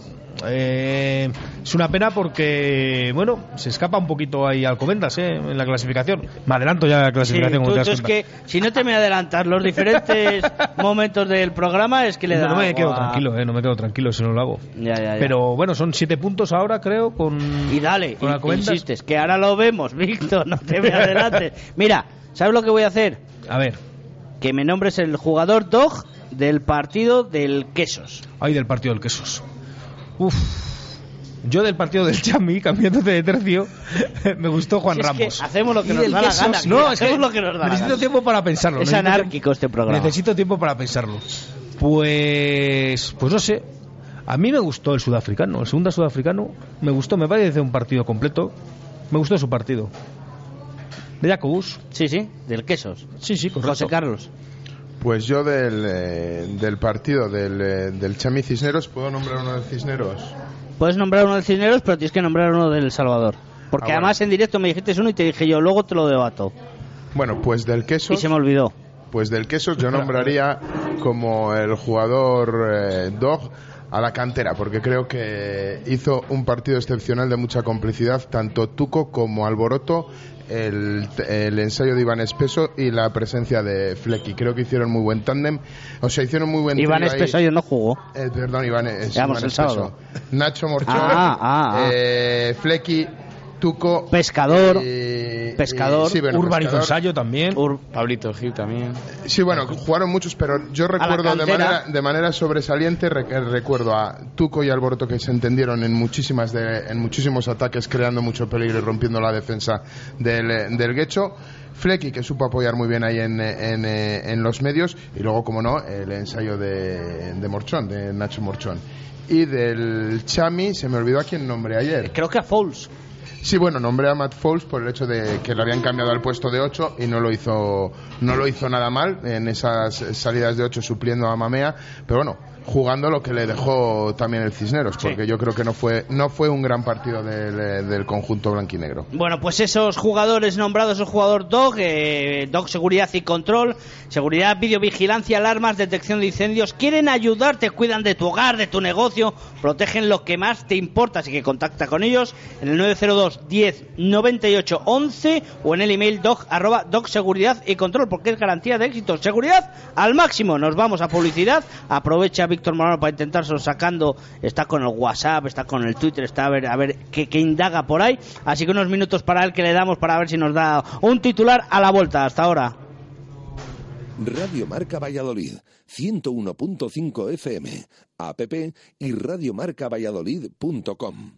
eh, es una pena porque, bueno, se escapa un poquito ahí Alcobendas, ¿eh? En la clasificación. Me adelanto ya a la Sí, clasificación. tú, te das tú es que si no te me adelantas los diferentes momentos del programa es que le da no, no me quedo tranquilo, ¿eh? No me quedo tranquilo si no lo hago. Ya, ya, ya. Pero bueno, son siete puntos ahora, creo, con. Y dale, con y- Alcobendas. insistes, que ahora lo vemos, Víctor, no te me adelantes. Mira, ¿sabes lo que voy a hacer? A ver, Que me nombres el jugador dog del partido del Quesos. ahí del partido del Quesos. Uf. Yo del partido del Chami, cambiándote de tercio, me gustó Juan Si es que Ramos. hacemos lo que nos da la gana, No, es que hacemos lo que nos da necesito tiempo para pensarlo. Es necesito anárquico este programa. Necesito tiempo para pensarlo. Pues, pues no sé. A mí me gustó el sudafricano, el segundo sudafricano. Me gustó, me parece un partido completo. Me gustó su partido. De Jacobus. Sí, sí, del Quesos. Sí, sí, correcto. José Carlos. Pues yo del, eh, del partido del, eh, del Chami Cisneros, ¿puedo nombrar uno del Cisneros? Puedes nombrar uno del Cisneros, pero tienes que nombrar uno del Salvador. Porque Ah, bueno. además en directo me dijiste uno y te dije yo, luego te lo debato. Bueno, pues del Y Quesos, se me olvidó. pues del Quesos yo nombraría como el jugador eh, Dog a la cantera, porque creo que hizo un partido excepcional de mucha complicidad, tanto Tuco como Alboroto, el, el ensayo de Iván Espeso y la presencia de Flecky. Creo que hicieron muy buen tándem, o sea, hicieron muy buen Iván. Espeso no jugó. Eh, perdón, Iván, es Espeso. sábado. Nacho Morchón, Ah, ah, ah. eh, Flecky, Tuco, Pescador. y- Pescador. y- sí, bueno, Urban Pescador. ensayo también. Ur- Pablito Gil también. Sí, bueno, jugaron muchos, pero yo recuerdo de manera, de manera sobresaliente, re- eh, recuerdo a Tuco y Alboroto que se entendieron en muchísimas de- en muchísimos ataques, creando mucho peligro y rompiendo la defensa del, eh, del Guecho. Flecky, que supo apoyar muy bien ahí en, eh, en, eh, en los medios. Y luego, como no, el ensayo de, de Morchón, de Nacho Morchón. Y del Chami, se me olvidó a quién nombré ayer. Creo que a Fouls. Sí, bueno, nombré a Matt Foles por el hecho de que le habían cambiado al puesto de 8 y no lo hizo no lo hizo nada mal en esas salidas de 8 supliendo a Mamea, pero bueno, jugando lo que le dejó también el Cisneros, porque yo creo que no fue no fue un gran partido del, del conjunto blanquinegro. Bueno, pues esos jugadores nombrados, el jugador DOG, eh, DOG Seguridad y Control, Seguridad, Videovigilancia, Alarmas, Detección de Incendios, quieren ayudarte, cuidan de tu hogar, de tu negocio, protegen lo que más te importa, así que contacta con ellos en el 902 10 98 11 o en el email dog arroba dog seguridad y control porque es garantía de éxito. Seguridad al máximo. Nos vamos a publicidad. Aprovecha Víctor Morano para intentárselo sacando. Está con el WhatsApp, está con el Twitter, está a ver, a ver qué, qué indaga por ahí. Así que unos minutos para él que le damos para ver si nos da un titular a la vuelta. Hasta ahora. Radio Marca Valladolid, 101.5 FM, app y radiomarcavalladolid.com.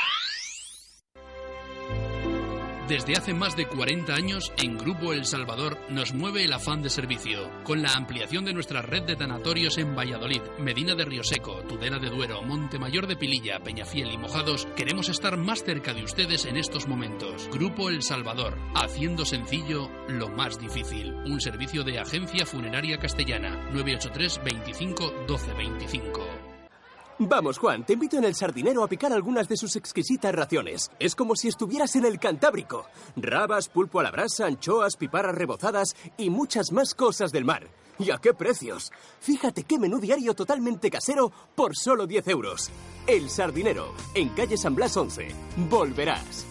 Desde hace más de 40 años, en Grupo El Salvador nos mueve el afán de servicio, con la ampliación de nuestra red de tanatorios en Valladolid, Medina de Rioseco, Tudela de Duero, Montemayor de Pililla, Peñafiel y Mojados, queremos estar más cerca de ustedes en estos momentos. Grupo El Salvador, haciendo sencillo lo más difícil. Un servicio de agencia funeraria castellana, 983 25 12 25. Vamos, Juan, te invito en el sardinero a picar algunas de sus exquisitas raciones. Es como si estuvieras en el Cantábrico. Rabas, pulpo a la brasa, anchoas, piparras rebozadas y muchas más cosas del mar. ¿Y a qué precios? Fíjate qué menú diario totalmente casero por solo 10 euros. El sardinero, en calle San Blas 11. Volverás.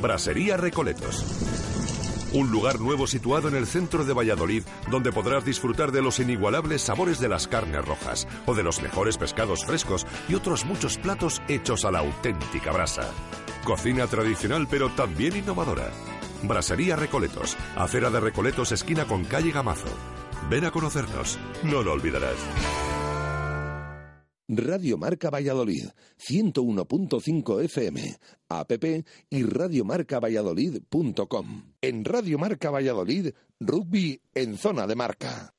Brasería Recoletos. Un lugar nuevo situado en el centro de Valladolid donde podrás disfrutar de los inigualables sabores de las carnes rojas o de los mejores pescados frescos y otros muchos platos hechos a la auténtica brasa. Cocina tradicional pero también innovadora. Brasería Recoletos, acera de Recoletos esquina con calle Gamazo. Ven a conocernos, no lo olvidarás. Radio Marca Valladolid, 101.5 FM, app y radiomarcavalladolid.com. En Radio Marca Valladolid, rugby en zona de marca.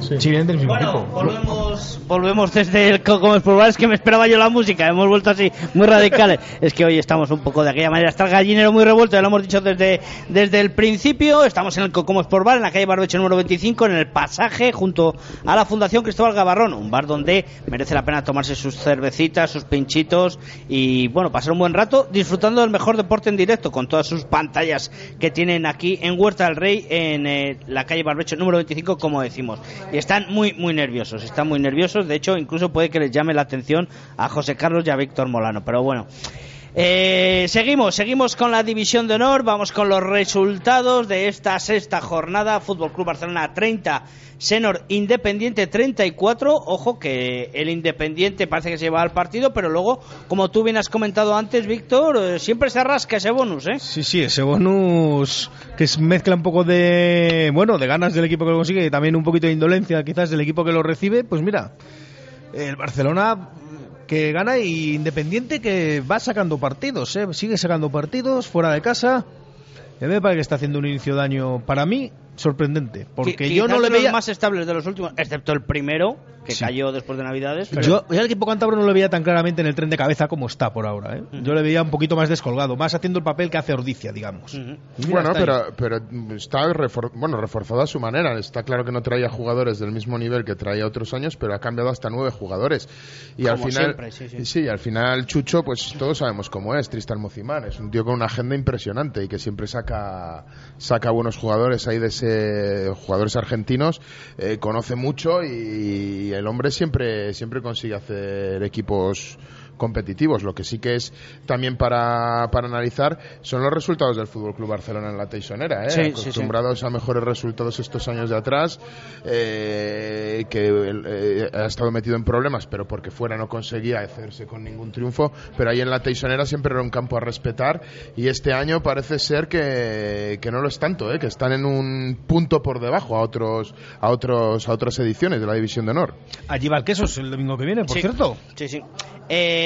Sí, vienen del mismo Bueno, equipo. volvemos, volvemos desde el Coco Explorar. Es que me esperaba yo la música, hemos vuelto así muy radicales. es que hoy estamos un poco de aquella manera. Está el gallinero muy revuelto, ya lo hemos dicho desde, desde el principio. Estamos en el Cocomo Sport Bar, en la calle Barbecho número 25, en el pasaje junto a la Fundación Cristóbal Gavarrón. Un bar donde merece la pena tomarse sus cervecitas, sus pinchitos y, bueno, pasar un buen rato disfrutando del mejor deporte en directo con todas sus pantallas que tienen aquí en Huerta del Rey, en eh, la calle Barbecho número 25, como decimos. Y están muy, muy nerviosos, están muy nerviosos. De hecho, incluso puede que les llame la atención a José Carlos y a Víctor Molano. Pero bueno. Eh, seguimos, seguimos con la división de honor, vamos con los resultados de esta sexta jornada. Fútbol Club Barcelona 30, Senor Independiente 34. Ojo que el Independiente parece que se lleva al partido, pero luego, como tú bien has comentado antes, Víctor, eh, siempre se rasca ese bonus, ¿eh? Sí, sí, ese bonus que mezcla un poco de, bueno, de ganas del equipo que lo consigue y también un poquito de indolencia quizás del equipo que lo recibe, pues mira, el Barcelona que gana y Independiente que va sacando partidos, ¿eh? sigue sacando partidos fuera de casa. Me parece que está haciendo un inicio de año para mí sorprendente, porque yo no le de los veía más estables de los últimos, excepto el primero, que Sí. cayó después de Navidades. pero- Yo, yo al equipo cántabro no lo veía tan claramente en el tren de cabeza como está por ahora. ¿eh? Yo le veía un poquito más descolgado, más haciendo el papel que hace Ordicia, digamos. Bueno, pero, pero está refor- bueno, reforzado a su manera. Está claro que no traía jugadores del mismo nivel que traía otros años, pero ha cambiado hasta nueve jugadores. Y al final, siempre, sí, sí. al final Chucho, pues todos sabemos cómo es, Tristan Mozimán. Es un tío con una agenda impresionante y que siempre saca, saca buenos jugadores ahí de ese, jugadores argentinos. eh, conoce mucho y el hombre siempre, siempre consigue hacer equipos competitivos. Lo que sí que es también para, para analizar son los resultados del Fútbol Club Barcelona en la Teixonera. ¿eh? Sí, sí, sí. Acostumbrados a mejores resultados estos años de atrás, eh, que eh, ha estado metido en problemas, pero porque fuera no conseguía hacerse con ningún triunfo. Pero ahí en la Teixonera siempre era un campo a respetar y este año parece ser que, que no lo es tanto, ¿eh? que están en un punto por debajo a otros a otros a otras ediciones de la División de Honor. Allí va el quesos el domingo que viene, por Sí. cierto. Sí, sí. Eh,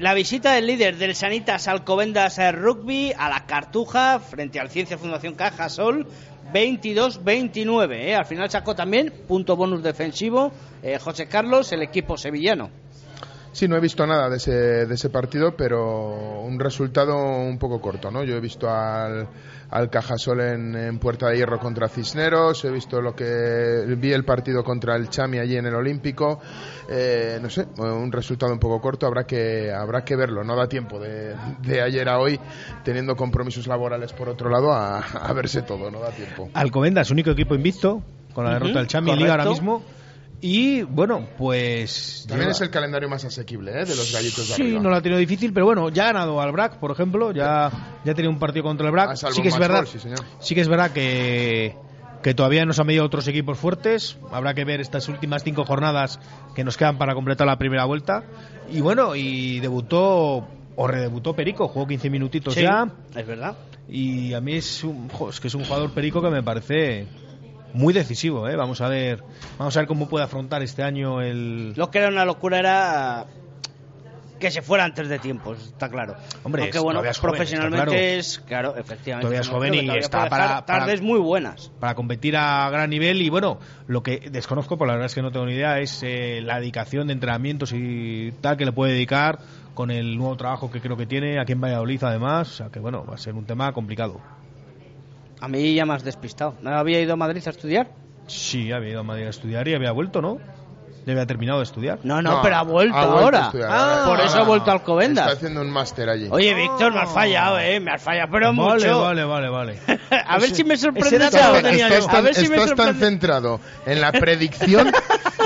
la visita del líder del Sanitas Alcobendas eh, Rugby a la Cartuja frente al Ciencia Fundación Caja Sol 22-29. eh. Al final sacó también punto bonus defensivo eh, José Carlos, el equipo sevillano. Sí, no he visto nada de ese, de ese partido, pero un resultado un poco corto, ¿no? Yo he visto al, al Cajasol en, en Puerta de Hierro contra Cisneros, he visto lo que vi el partido contra el Chami allí en el Olímpico, eh, no sé, un resultado un poco corto, habrá que habrá que verlo, no da tiempo de, de ayer a hoy, teniendo compromisos laborales por otro lado, a, a verse todo, no da tiempo. Alcobendas, único equipo invicto, con la derrota del Chami en Liga ahora mismo. Y bueno, pues. También lleva- es el calendario más asequible, ¿eh? De los gallitos de Sí, arriba. no lo ha tenido difícil, pero bueno, ya ha ganado al BRAC, por ejemplo, ya, ya ha tenido un partido contra el BRAC. A salvo Sí que es verdad, gol, sí, señor. sí que es verdad que, que todavía nos han medido otros equipos fuertes. Habrá que ver estas últimas cinco jornadas que nos quedan para completar la primera vuelta. Y bueno, y debutó o redebutó Perico, jugó 15 minutitos Sí, ya. es verdad. Y a mí es, un, jo, es que es un jugador Perico que me parece muy decisivo, ¿eh? Vamos a ver, vamos a ver cómo puede afrontar este año el Lo que era una locura era que se fuera antes de tiempo, está claro. Hombre, Aunque es- bueno, todavía es joven, profesionalmente claro. es, claro, efectivamente. Todavía es joven y está para- tardes muy buenas. para competir a gran nivel y bueno, lo que desconozco, por la verdad es que no tengo ni idea, es eh, la dedicación de entrenamientos y tal que le puede dedicar con el nuevo trabajo que creo que tiene aquí en Valladolid además, o sea que bueno, va a ser un tema complicado. A mí ya me has despistado. ¿No había ido a Madrid a estudiar? Sí, había ido a Madrid a estudiar y había vuelto, ¿no? Ya había terminado de estudiar. No, no, pero ha vuelto ha vuelto ahora. Ah, por eso ha vuelto a Alcobendas. Está haciendo un máster allí. Oye, Víctor, me has fallado, ¿eh? Me has fallado, pero vale, mucho. vale, vale, vale. a ver si me sorprende Estás tan, estás centrado en la predicción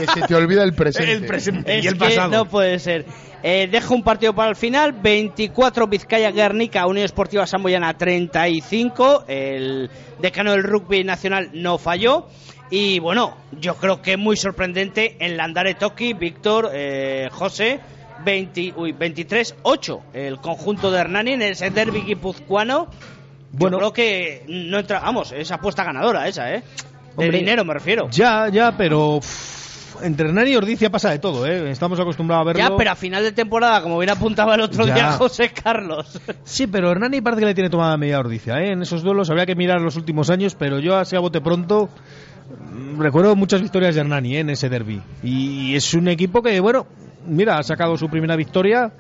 que se te olvida el presente. El presente Es y el que pasado. no puede ser. Eh, dejo un partido para el final. 24 Vizcaya Guernica, Unión Esportiva Samboyana 35. El decano del rugby nacional no falló. Y bueno, yo creo que muy sorprendente en Landare Toki, Víctor, eh, José. 20, uy, 23-8 el conjunto de Hernani en ese derby guipuzcoano. Bueno. yo creo que no entra, vamos, es apuesta ganadora esa, ¿eh? De Hombre, dinero me refiero. Ya, ya, pero uff, entre Hernani y Ordicia pasa de todo, ¿eh? Estamos acostumbrados a verlo. Ya, pero a final de temporada, como bien apuntaba el otro Ya. día José Carlos. Sí, pero Hernani parece que le tiene tomada media Ordicia, ¿eh? En esos duelos habría que mirar los últimos años, pero yo así a bote pronto mm, recuerdo muchas victorias de Hernani ¿eh? en ese derby. Y es un equipo que, bueno, mira, ha sacado su primera victoria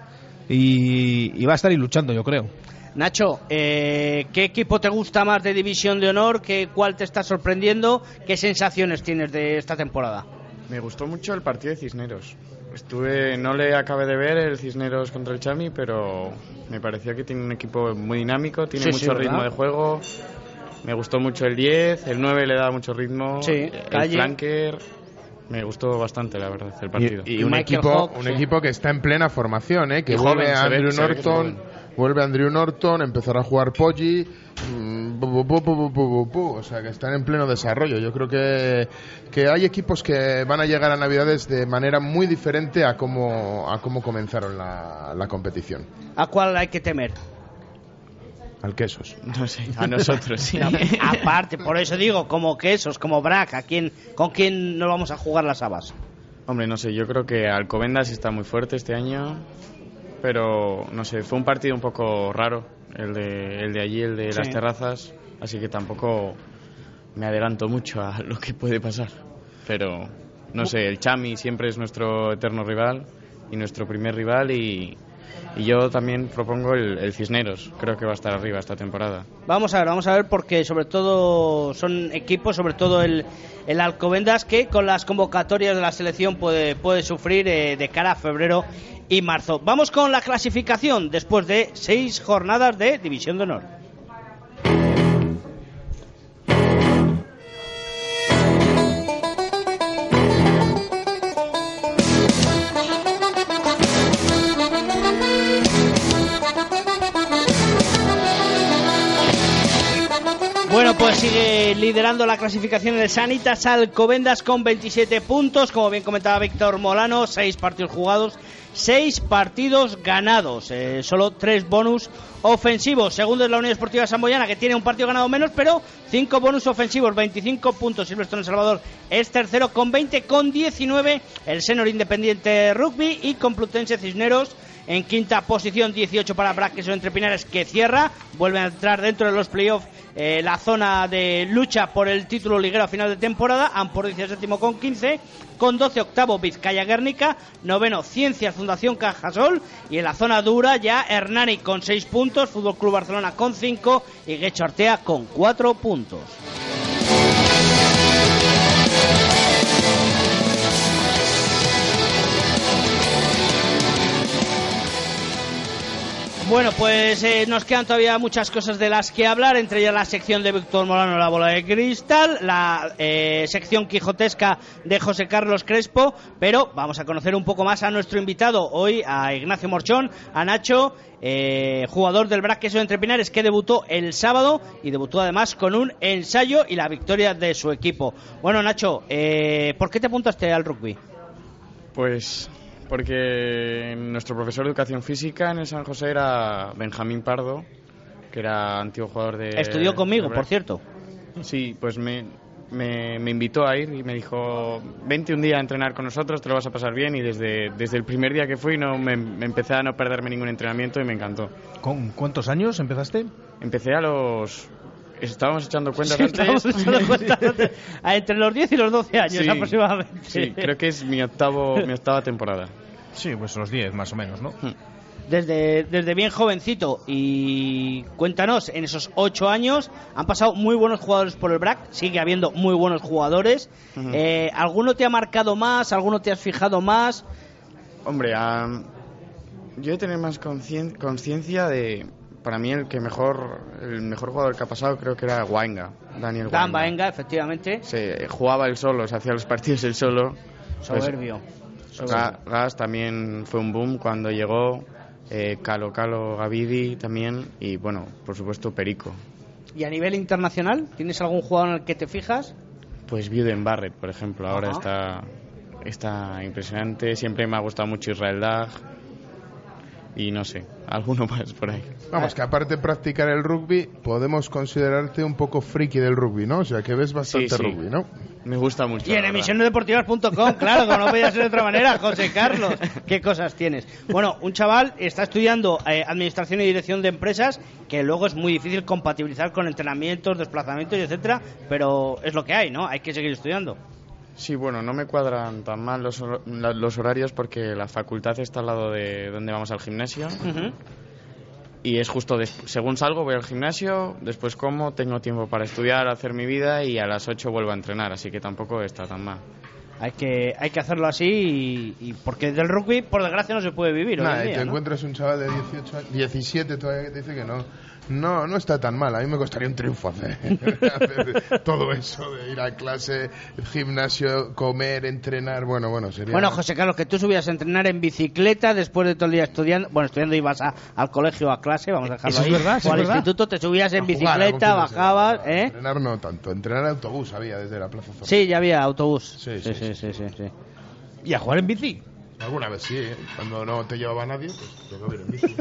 y, y va a estar ahí luchando, yo creo. Nacho, eh, ¿qué equipo te gusta más de División de Honor? ¿Qué, ¿Cuál te está sorprendiendo? ¿Qué sensaciones tienes de esta temporada? Me gustó mucho el partido de Cisneros. Estuve, no le acabé de ver el Cisneros contra el Chami, pero me pareció que tiene un equipo muy dinámico, tiene Sí, mucho ritmo de juego. Me gustó mucho el 10, el 9 le daba mucho ritmo, Sí, el Calle. flanker. Me gustó bastante, la verdad, el partido. Y, y un, Michael equipo, un sí. equipo que está en plena formación, ¿eh? que Y vuelve joven, ve- Andrew Norton. Vuelve Andrew Norton, empezará a jugar Poggi, mm, o sea que están en pleno desarrollo. Yo creo que, que hay equipos que van a llegar a Navidades de manera muy diferente a cómo, a cómo comenzaron la, la competición. ¿A cuál hay que temer? Al quesos. No sé, a nosotros sí. No, aparte, por eso digo, como quesos, como Brack, ¿a quién, ¿con quién nos vamos a jugar las habas? Hombre, no sé, yo creo que Alcobendas está muy fuerte este año, pero no sé, fue un partido un poco raro, el de, el de allí, el de las terrazas, así que tampoco me adelanto mucho a lo que puede pasar. Pero, no sé, el Chami siempre es nuestro eterno rival y nuestro primer rival y, y yo también propongo el, Cisneros, creo que va a estar arriba esta temporada. Vamos a ver, vamos a ver, porque sobre todo son equipos, sobre todo el, el Alcobendas, que con las convocatorias de la selección puede, puede sufrir eh, de cara a febrero y marzo. Vamos con la clasificación después de seis jornadas de División de Honor. Sigue liderando la clasificación el Sanitas Alcobendas con 27 puntos. Como bien comentaba Víctor Molano, 6 partidos jugados, 6 partidos ganados. Eh, solo 3 bonus ofensivos. Segundo es la Unión Esportiva Samboyana, que tiene un partido ganado menos, pero 5 bonus ofensivos, 25 puntos. Silvestre en Salvador es tercero con 20, con 19 el Senor Independiente Rugby y Complutense Cisneros. En quinta posición, 18 para Braques o Entre Pinares, que cierra. Vuelve a entrar dentro de los playoffs eh, la zona de lucha por el título liguero a final de temporada. Ampor séptimo con 15. Con 12 octavo Vizcaya Guernica. Noveno Ciencias Fundación Cajasol. Y en la zona dura ya Hernani con 6 puntos. Fútbol Club Barcelona con 5. Y Guecho Artea con 4 puntos. Bueno, pues eh, nos quedan todavía muchas cosas de las que hablar, entre ellas la sección de Víctor Molano, la bola de cristal, la eh, sección quijotesca de José Carlos Crespo, pero vamos a conocer un poco más a nuestro invitado hoy, a Ignacio Morchón, a Nacho, eh, jugador del Braqueso Entre Pinares, que debutó el sábado y debutó además con un ensayo y la victoria de su equipo. Bueno, Nacho, eh, ¿por qué te apuntaste al rugby? Pues porque nuestro profesor de educación física en el San José era Benjamín Pardo, que era antiguo jugador de... Estudió conmigo, de por cierto. Sí, pues me, me, me invitó a ir y me dijo, vente un día a entrenar con nosotros, te lo vas a pasar bien y desde, desde el primer día que fui no, me, me empecé a no perderme ningún entrenamiento y me encantó. ¿Con cuántos años empezaste? Empecé a los... Estábamos echando cuentas Sí, antes. estábamos echando cuentas antes. Entre los 10 y los 12 años Sí, aproximadamente. Sí, creo que es mi, octavo, mi octava temporada. Sí, pues los 10 más o menos, ¿no? Desde, desde bien jovencito. Y cuéntanos, en esos 8 años han pasado muy buenos jugadores por el BRAC, sigue habiendo muy buenos jugadores. Eh, ¿Alguno te ha marcado más? ¿Alguno te has fijado más? Hombre, am, yo he tenido más concien- conciencia de... Para mí el que mejor el mejor jugador que ha pasado creo que era Wainga, Daniel Dan Wainga. Efectivamente. Se jugaba él solo, se hacía los partidos él solo. Pues, Soberbio. Ga- Gas también fue un boom cuando llegó. eh, Calo Calo Gavidi también. Y bueno, por supuesto Perico. ¿Y a nivel internacional? ¿Tienes algún jugador en el que te fijas? Pues Buden Barrett, por ejemplo, ahora está, está impresionante. Siempre me ha gustado mucho Israel Dag. Y no sé, alguno más por ahí. Vamos, que aparte de practicar el rugby, podemos considerarte un poco friki del rugby, ¿no? O sea, que ves bastante Sí, sí. rugby, ¿no? Me gusta mucho. Y en emisionesdeportivas.com, claro, como no podía ser de otra manera, José Carlos, qué cosas tienes. Bueno, un chaval está estudiando eh, administración y dirección de empresas, que luego es muy difícil compatibilizar con entrenamientos, desplazamientos, y etcétera, pero es lo que hay, ¿no? Hay que seguir estudiando. Sí, bueno, no me cuadran tan mal los, hor- los horarios porque la facultad está al lado de donde vamos al gimnasio. Y es justo, según salgo voy al gimnasio, después como, tengo tiempo para estudiar, hacer mi vida y a las 8 vuelvo a entrenar, así que tampoco está tan mal. Hay que, hay que hacerlo así, y, y porque del rugby, por desgracia, no se puede vivir hoy Nada, en y día, te ¿no? encuentras un chaval de 18 años, 17 todavía que te dice que no, no, no está tan mal. A mí me costaría un triunfo hacer, hacer todo eso de ir a clase, gimnasio, comer, entrenar. Bueno, bueno, sería. Bueno, José Carlos, que tú subías a entrenar en bicicleta después de todo el día estudiando. Bueno, estudiando ibas a- al colegio a clase, vamos a dejarlo Eso es ahí. verdad, o al es verdad. instituto, te subías en A bicicleta, bajabas. ¿eh? Entrenar no tanto, entrenar autobús había desde la Plaza Zorro. Sí, ya había autobús. Sí, sí, sí, sí, sí, sí. ¿Y a jugar en bici? Alguna vez sí, ¿eh? cuando no te llevaba nadie, pues te en bici.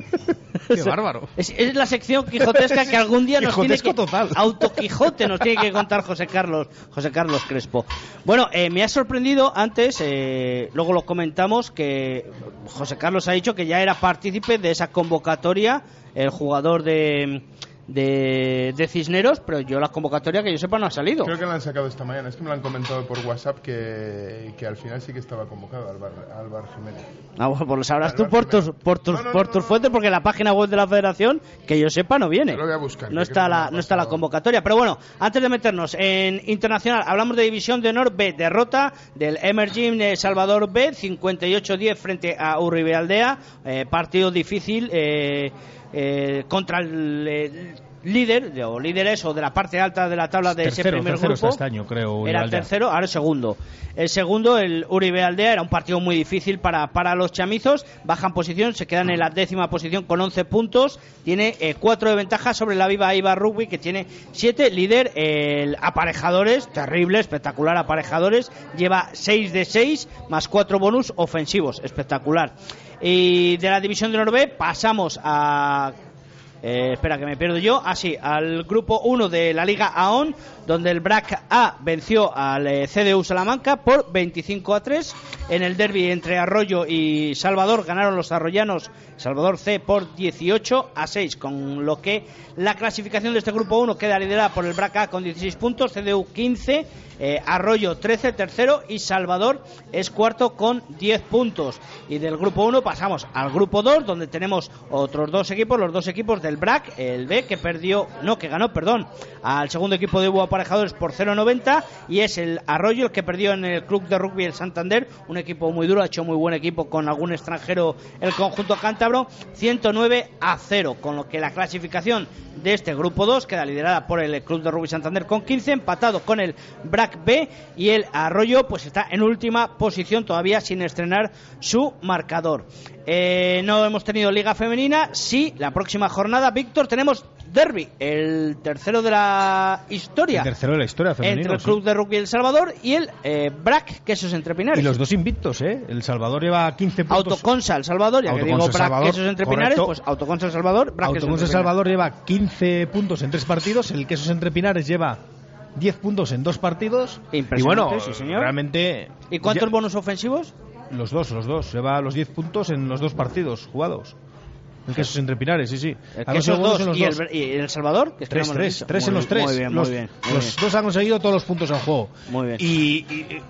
Qué bárbaro. Es, es la sección quijotesca que algún día nos tiene que... total. Autoquijote nos tiene que contar José Carlos, José Carlos Crespo. Bueno, eh, me ha sorprendido antes, eh, luego lo comentamos, que José Carlos ha dicho que ya era partícipe de esa convocatoria, el jugador de, de, de Cisneros, pero yo la convocatoria que yo sepa no ha salido. Creo que la han sacado esta mañana, es que me lo han comentado por WhatsApp que, que al final sí que estaba convocado Álvaro, Álvaro Jiménez. Ah, bueno, pues lo sabrás tú por tus, por tus, por tus fuentes, porque la página web de la federación, que yo sepa, no viene. Lo voy a buscar. No está, la, no está la convocatoria. Pero bueno, antes de meternos en internacional, hablamos de División de Honor B. Derrota del Emerging de Salvador B, 58-10 frente a Uribe Aldea. Eh, partido difícil eh, eh, contra el eh, líder, de- o líderes, o de la parte alta de la tabla de ese primer grupo. este año, creo. Era el tercero, ahora el segundo. El segundo, el Uribe Aldea, era un partido muy difícil para, para los chamizos. Bajan posición, se quedan en la décima posición con 11 puntos. Tiene 4 de ventaja sobre la Viva Iba Rugby, que tiene 7. Líder, el aparejadores, terrible, espectacular aparejadores. Lleva 6 de 6, más 4 bonus ofensivos, espectacular. Y de la división de Norbe pasamos a eh, espera que me pierdo yo. Así, al grupo 1 de la Liga AON, donde el BRAC A venció al eh, CDU Salamanca por 25 a 3. En el derby entre Arroyo y Salvador ganaron los arroyanos Salvador C por 18 a 6, con lo que la clasificación de este grupo 1 queda liderada por el BRAC A con 16 puntos, CDU 15, eh, Arroyo 13, tercero y Salvador es cuarto con 10 puntos. Y del grupo 1 pasamos al grupo 2, donde tenemos otros dos equipos, los dos equipos del BRAC, el B que perdió, no, que ganó, perdón, al segundo equipo de Hugo Aparejadores por 0.90 y es el Arroyo el que perdió en el club de rugby el Santander, un equipo muy duro, ha hecho muy buen equipo con algún extranjero el conjunto cántabro, 109 a 0, con lo que la clasificación de este grupo 2 queda liderada por el club de rugby Santander con 15, empatado con el BRAC B y el Arroyo pues está en última posición todavía sin estrenar su marcador. Eh, no hemos tenido liga femenina, sí, la próxima jornada, Víctor, tenemos derby, el tercero de la historia. El tercero de la historia femenino. entre el sí. Club de Rugby El Salvador y el eh, BRAC, Quesos Entre Pinares. Y los dos invictos, ¿eh? El Salvador lleva 15 puntos. Autoconsa El Salvador, ya que digo Autoconsa El BRAC, Salvador, Quesos Entre Pinares, pues Autoconsa El Salvador, BRAC, Entre Pinares. Salvador lleva 15 puntos en tres partidos. El Quesos Entre Pinares lleva 10 puntos en dos partidos. Y bueno, sí, señor. realmente. ¿Y cuántos ya- bonus ofensivos? Los dos, los dos. Lleva los 10 puntos en los dos partidos jugados. El quesos entre Pinares, sí, sí. El Ha queso dos en los y, dos. el, y El Salvador, que es que Tres, tres, tres Muy en los tres. Muy bien, los muy bien. muy los bien. dos han conseguido todos los puntos en juego. Muy bien. Y, y-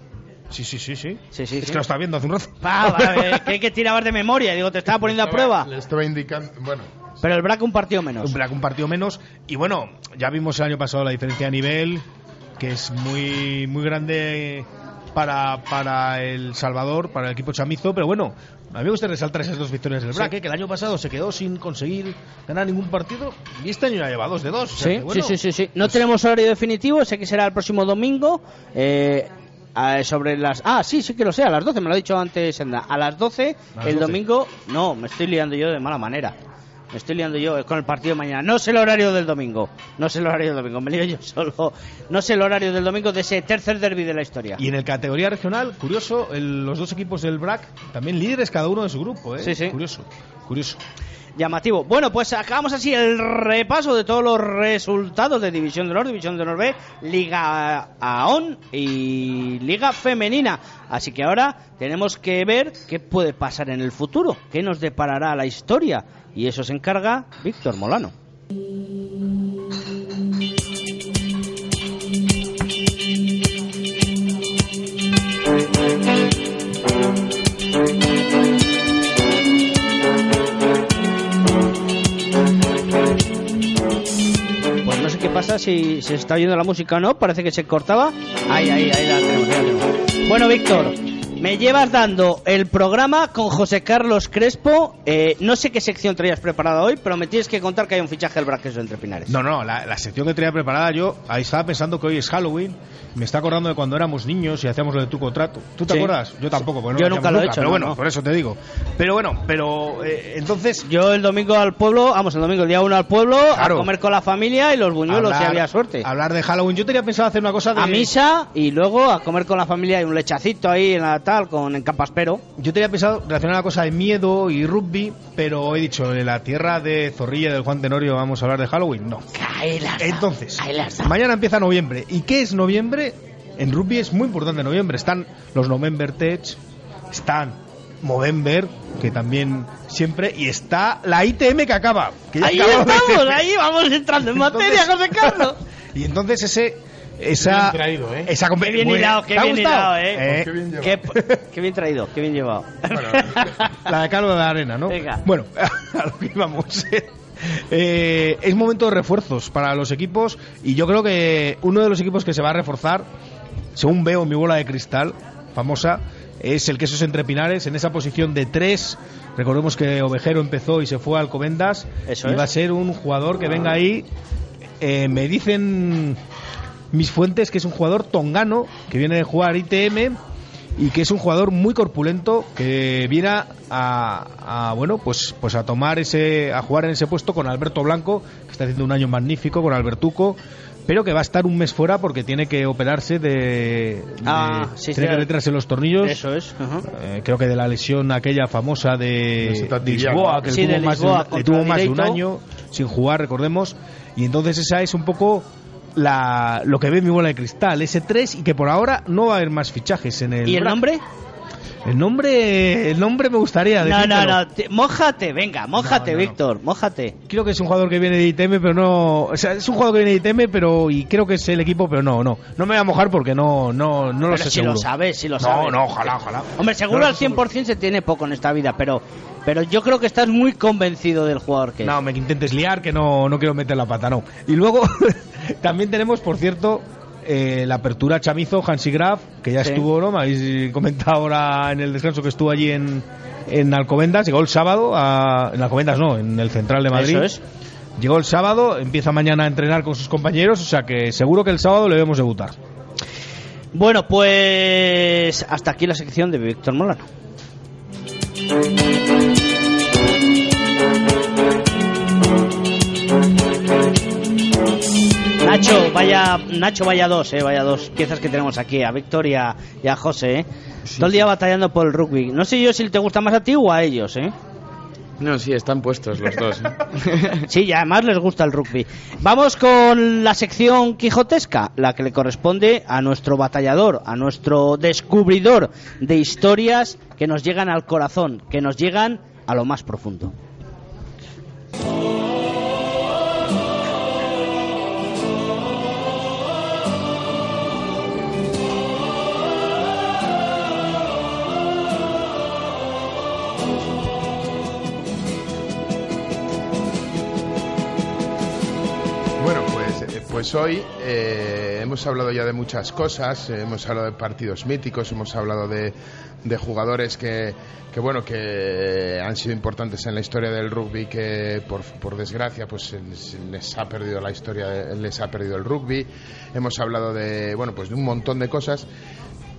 sí, sí, sí, sí. Sí, sí, es sí. que lo está viendo hace un rato. Ah, vale, que hay que tirabas de memoria. Digo, te estaba poniendo a prueba. Le estaba indicando. Bueno, Pero el Braca un partido menos. Un Black un partido menos. Y bueno, ya vimos el año pasado la diferencia de nivel, que es muy, muy grande para, para El Salvador, para el equipo chamizo. Pero bueno, a mí me gusta resaltar esas dos victorias del. Black, ¿eh? que el año pasado se quedó sin conseguir ganar ningún partido. Y este año ya lleva dos de dos. o sea Sí, bueno, sí, sí, sí, sí. No tenemos horario definitivo, sé que será el próximo domingo. eh, sobre las. Ah, sí, sí que lo sé, a las 12, me lo ha dicho antes Senda. A las 12, A las el 12. domingo. No, me estoy liando yo de mala manera. Me estoy liando yo con el partido de mañana. No sé el horario del domingo. No sé el horario del domingo. Me lío yo solo. No sé el horario del domingo de ese tercer derby de la historia. Y en el categoría regional, curioso, el- los dos equipos del BRAC también líderes cada uno de su grupo. ¿eh? Sí, sí. Curioso, curioso. Llamativo. Bueno, pues acabamos así el repaso de todos los resultados de División de Honor, División de Honor B, Liga AON y Liga Femenina. Así que ahora tenemos que ver qué puede pasar en el futuro, qué nos deparará la historia. Y eso se encarga Víctor Molano. Pasa si se está oyendo la música o no, parece que se cortaba. Ahí, ahí, ahí la tenemos, la tenemos. Bueno, Víctor, me llevas dando el programa con José Carlos Crespo. Eh, no sé qué sección traías preparada hoy, pero me tienes que contar que hay un fichaje del Braqueso entre Pinares. No, no, la, la sección que tenía preparada yo, ahí estaba pensando que hoy es Halloween. Me está acordando de cuando éramos niños y hacíamos lo de tu contrato. ¿Tú te Sí. acuerdas? Yo tampoco, porque no Yo lo nunca lo he hecho, Pero no, bueno, no. por eso te digo. Pero bueno, pero eh, entonces. Yo el domingo al pueblo, vamos, el domingo, el día uno al pueblo, Claro. a comer con la familia y los buñuelos, si hablar- había suerte. Hablar de Halloween. Yo tenía pensado hacer una cosa de. A misa y luego a comer con la familia y un lechacito ahí en la tal, con en Campaspero. Yo tenía pensado relacionar una cosa de miedo y rugby, pero he dicho, en la tierra de Zorrilla del Juan Tenorio vamos a hablar de Halloween. No. Entonces, mañana empieza noviembre. ¿Y qué es noviembre? En rugby es muy importante noviembre. Están los November Tech, están Movember, que también siempre, y está la ITM que acaba. que Ahí la estamos, ahí vamos entrando en materia, José Carlos. Y entonces ese esa Bien traído, ¿eh? esa Qué bien Muy- hilado, qué ¿te ha bien hilado, eh. Eh, Qué bien Qué, qué bien traído, qué bien llevado. la de Calvo de la Arena, ¿no? Venga. Bueno, a lo que íbamos. Eh, es momento de refuerzos para los equipos y yo creo que uno de los equipos que se va a reforzar, según veo en mi bola de cristal, famosa, es el Quesos Entre Pinares en esa posición de tres. Recordemos que Ovejero empezó y se fue al Comendas Eso y es. va a ser un jugador que venga ahí. Eh, me dicen mis fuentes que es un jugador tongano que viene de jugar ITM y que es un jugador muy corpulento que viene a, a, bueno pues pues a tomar ese a jugar en ese puesto con Alberto Blanco que está haciendo un año magnífico con Albertuco pero que va a estar un mes fuera porque tiene que operarse de, de- Ah, sí, tiene sí. que retirarse los tornillos Eso es. eh, creo que de la lesión aquella famosa de, Lisboa, que Sí, le de tuvo, más de, Lisboa un, le contra tuvo más de un Direito. año sin jugar, recordemos. Y entonces esa es un poco la, lo que ve mi bola de cristal, ese 3 y que por ahora no va a haber más fichajes en el ¿Y el nombre? El nombre, el nombre me gustaría No, no, no, te- mójate, venga, mójate, No, no, no. Víctor, mójate. Creo que es un jugador que viene de ITM, pero no. O sea, es un jugador que viene de ITM, pero. Y creo que es el equipo, pero no, no. No me voy a mojar porque no, no, no lo Pero sé si seguro. lo sabes, si lo no, sabes. no, ojalá, ojalá. Hombre, seguro No al sé 100% se tiene poco en esta vida, pero pero yo creo que estás muy convencido del jugador que es. No, me intentes liar, que no, no quiero meter la pata, no. Y luego también tenemos, por cierto, eh, la apertura chamizo Hansi Graf, que ya Sí. estuvo, ¿no? Me habéis comentado ahora en el descanso que estuvo allí en, en Alcobendas, llegó el sábado, a, en Alcobendas no, en el Central de Madrid. Eso es. Llegó el sábado, empieza mañana a entrenar con sus compañeros, o sea que seguro que el sábado le debemos debutar. Bueno, pues hasta aquí la sección de Víctor Molano. Nacho, vaya, Nacho, vaya dos, eh, vaya dos piezas que tenemos aquí, a Víctor y a, y a José, eh. Todo el día batallando por el rugby. No sé yo si te gusta más a ti o a ellos, eh. No, sí, están puestos los dos. ¿eh? Sí, y además les gusta el rugby. Vamos con la sección quijotesca, la que le corresponde a nuestro batallador, a nuestro descubridor de historias que nos llegan al corazón, que nos llegan a lo más profundo. Pues, hoy eh, hemos hablado ya de muchas cosas, eh, hemos hablado de partidos míticos, hemos hablado de, de jugadores que, que, bueno, que han sido importantes en la historia del rugby, que por, por desgracia pues les ha perdido la historia, les ha perdido el rugby. Hemos hablado de, bueno, pues de un montón de cosas.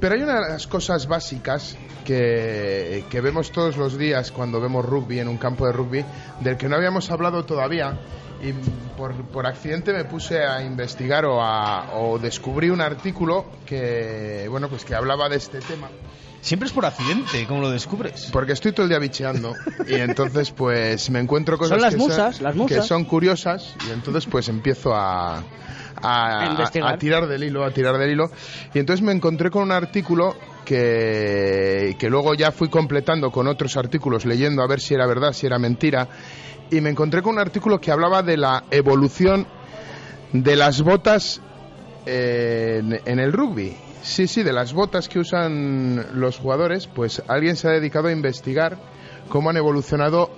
Pero hay una de las cosas básicas que, que vemos todos los días cuando vemos rugby en un campo de rugby, del que no habíamos hablado todavía, y por, por accidente me puse a investigar o, a, o descubrí un artículo que, bueno, pues que hablaba de este tema. Siempre es por accidente, ¿cómo lo descubres? Porque estoy todo el día bicheando y entonces pues me encuentro cosas Son las que, musas, son, las musas. que son curiosas y entonces pues empiezo a, a, A investigar. a tirar del hilo, a tirar del hilo. Y entonces me encontré con un artículo que, que luego ya fui completando con otros artículos leyendo a ver si era verdad, si era mentira. Y me encontré con un artículo que hablaba de la evolución de las botas eh, en, en el rugby. Sí, sí, de las botas que usan los jugadores, pues alguien se ha dedicado a investigar cómo han evolucionado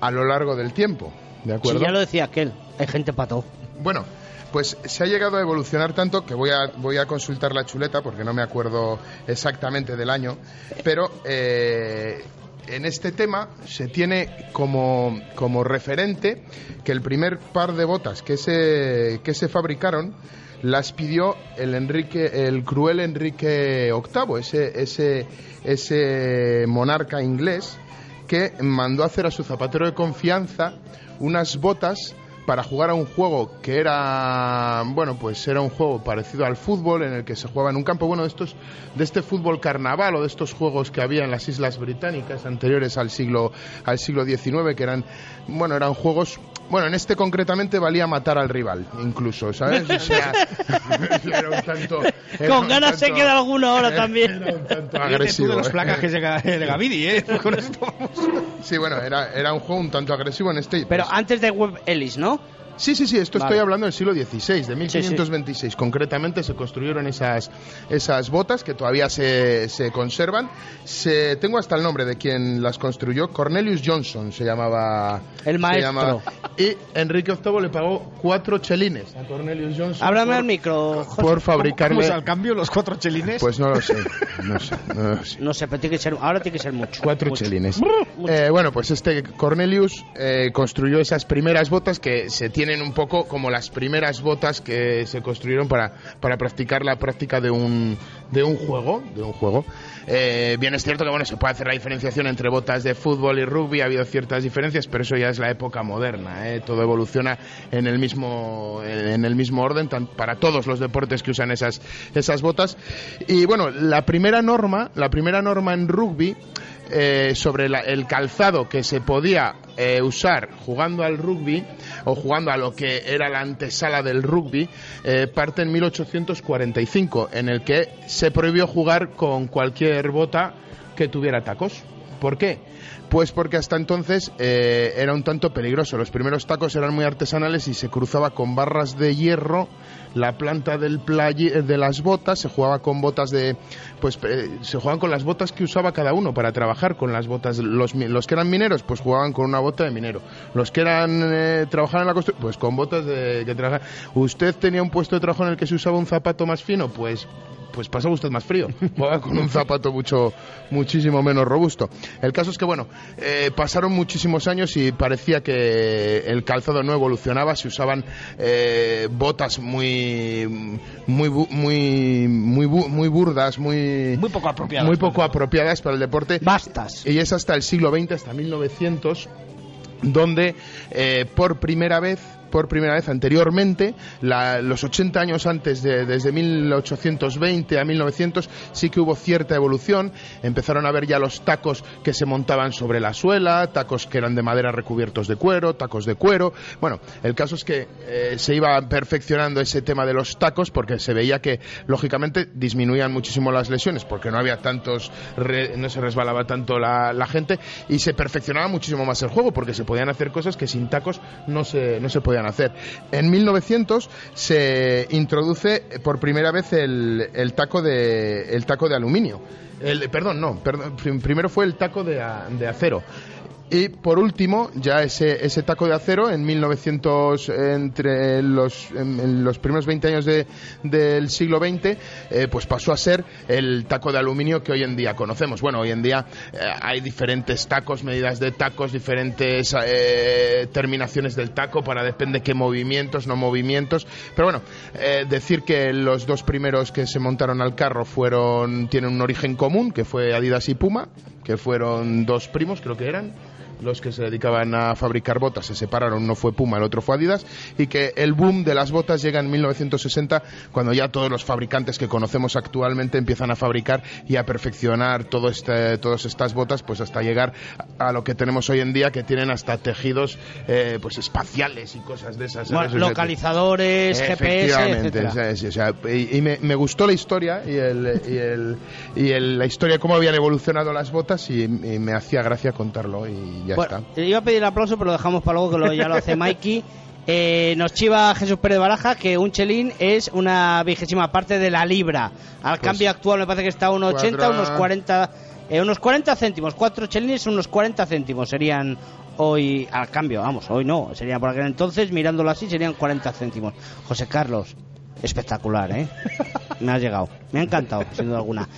a lo largo del tiempo. ¿De acuerdo? Sí, ya lo decía aquel, hay gente pato. Bueno, pues se ha llegado a evolucionar tanto que voy a, voy a consultar la chuleta porque no me acuerdo exactamente del año, pero eh, en este tema se tiene como, como referente que el primer par de botas que se, que se fabricaron las pidió el Enrique el cruel Enrique VIII, ese, ese, ese monarca inglés que mandó hacer a su zapatero de confianza unas botas para jugar a un juego que era bueno pues era un juego parecido al fútbol en el que se jugaba en un campo. Bueno de estos de este fútbol carnaval o de estos juegos que había en las islas británicas anteriores al siglo al siglo XIX que eran bueno eran juegos bueno en este concretamente valía matar al rival incluso sabes o sea era un tanto era Con un ganas se queda alguno ahora también. era un tanto Tú agresivo de los ¿eh? placajes de, Ga- de Gavidi, ¿eh? Con esto sí bueno era era un juego un tanto agresivo en este Pero pues, antes de Web Ellis, ¿no? Sí, sí, sí, esto Vale. estoy hablando del siglo XVI, de sí. 1526. Concretamente se construyeron esas, esas botas que todavía se, se conservan. Se, tengo hasta el nombre de quien las construyó, Cornelius Johnson se llamaba. El maestro. llamaba. y Enrique VIII le pagó cuatro chelines a Cornelius Johnson. Háblame por, al micro, José. por fabricarle. ¿Cómo es al cambio los cuatro chelines? Pues no lo sé, no sé, no lo sé. No sé, pero tiene que ser, ahora tiene que ser mucho. Cuatro Mucho. chelines. Mucho. Eh, bueno, pues este Cornelius eh, construyó esas primeras botas que se tienen un poco como las primeras botas que se construyeron para, para practicar la práctica de un, de un juego. De un juego. Eh, bien es cierto que bueno se puede hacer la diferenciación entre botas de fútbol y rugby, ha habido ciertas diferencias, pero eso ya es la época moderna. ¿eh? Todo evoluciona en el mismo, en el mismo orden para todos los deportes que usan esas, esas botas. Y bueno, la primera norma, la primera norma en rugby eh, sobre la- el calzado que se podía eh, usar jugando al rugby o jugando a lo que era la antesala del rugby eh, parte en 1845 en el que se prohibió jugar con cualquier bota que tuviera tacos. ¿Por qué? Pues porque hasta entonces era un tanto peligroso. Los primeros tacos eran muy artesanales y se cruzaba con barras de hierro la planta del playi- de las botas, se jugaba con botas de pues eh, se jugaban con las botas que usaba cada uno para trabajar con las botas los, los que eran mineros pues jugaban con una bota de minero. Los que eran eh, trabajaban en la construcción pues con botas de que trabajaban usted tenía un puesto de trabajo en el que se usaba un zapato más fino pues pues pasaba usted más frío, con un zapato mucho, muchísimo menos robusto. El caso es que, bueno, eh, pasaron muchísimos años y parecía que el calzado no evolucionaba, se usaban eh, botas muy, muy, bu- muy, muy, muy burdas, muy, Muy poco apropiadas. muy poco apropiadas para el deporte. Bastas. Y es hasta el siglo XX, hasta 1900, donde eh, por primera vez por primera vez anteriormente, los 80 años antes, de, desde 1820 a 1900, sí que hubo cierta evolución. Empezaron a ver ya los tacos que se montaban sobre la suela, tacos que eran de madera recubiertos de cuero, tacos de cuero. Bueno, el caso es que eh, se iba perfeccionando ese tema de los tacos porque se veía que, lógicamente, disminuían muchísimo las lesiones porque no había tantos, no se resbalaba tanto la, la gente y se perfeccionaba muchísimo más el juego porque se podían hacer cosas que sin tacos no se, no se podían hacer. En 1900 se introduce por primera vez el, el taco de el taco de aluminio. El, perdón, no, perdón, prim- primero fue el taco de, de acero. Y por último, ya ese, ese taco de acero en 1900, entre los, en, los primeros 20 años de- del siglo XX, eh, pues pasó a ser el taco de aluminio que hoy en día conocemos. Bueno, hoy en día eh, hay diferentes tacos, medidas de tacos, diferentes eh, terminaciones del taco para depende qué movimientos, no movimientos. Pero bueno, eh, decir que los dos primeros que se montaron al carro fueron, tienen un origen común, que fue Adidas y Puma, que fueron dos primos, creo que eran los que se dedicaban a fabricar botas se separaron, uno fue Puma, el otro fue Adidas, y que el boom de las botas llega en 1960, cuando ya todos los fabricantes que conocemos actualmente empiezan a fabricar y a perfeccionar todo este, todas estas botas, pues hasta llegar a lo que tenemos hoy en día, que tienen hasta tejidos eh, pues espaciales y cosas de esas. Localizadores, GPS, Efectivamente, etcétera. sí, o sea, y, y me, me gustó la historia y, el, y, el, y el- la historia, cómo habían evolucionado las botas y, y me hacía gracia contarlo y ya Bueno, está. te iba a pedir aplauso, pero lo dejamos para luego que lo- ya lo hace Mikey. Eh, nos chiva Jesús Pérez Baraja que un chelín es una vigésima parte de la libra. Al Pues, cambio actual me parece que está a unos 80, cuatro- unos 40, eh, unos 40 céntimos. Cuatro chelines, unos 40 céntimos serían hoy al cambio. Vamos, hoy no, serían por aquel entonces, mirándolo así, serían 40 céntimos. José Carlos, espectacular, ¿eh? Me ha llegado, me ha encantado, sin duda alguna.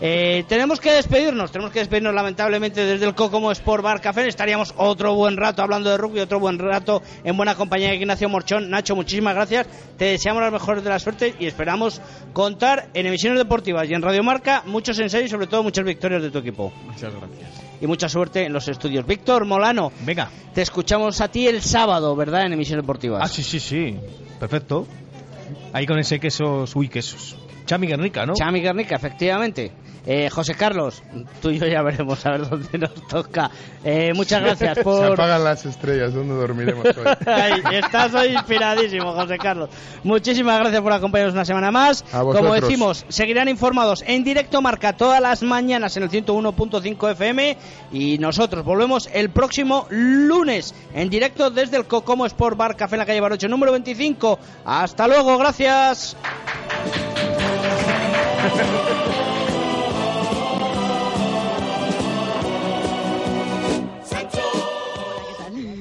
Eh, tenemos que despedirnos, tenemos que despedirnos lamentablemente desde el Cocomo Sport Bar Café. Estaríamos otro buen rato hablando de rugby, otro buen rato en buena compañía de Ignacio Morchón. Nacho, muchísimas gracias. Te deseamos las mejores de la suerte y esperamos contar en emisiones deportivas y en Radio Marca muchos ensayos y sobre todo muchas victorias de tu equipo. Muchas gracias. Y mucha suerte en los estudios. Víctor Molano, venga. Te escuchamos a ti el sábado, ¿verdad? En emisiones deportivas. Ah, sí, sí, sí. Perfecto. Ahí con ese queso, uy, quesos. Chami Guernica, ¿no? Chami Guernica, efectivamente. Eh, José Carlos, tú y yo ya veremos a ver dónde nos toca. Eh, muchas gracias Se por... apagan las estrellas, ¿dónde dormiremos hoy? Ay, estás hoy inspiradísimo, José Carlos. Muchísimas gracias por acompañarnos una semana más. A Como decimos, seguirán informados en directo Marca todas las mañanas en el 101.5 FM y nosotros volvemos el próximo lunes en directo desde el Cocomo Sport Bar Café en la calle Barocho número 25. Hasta luego, gracias.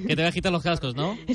Que te voy a quitar los cascos, ¿no?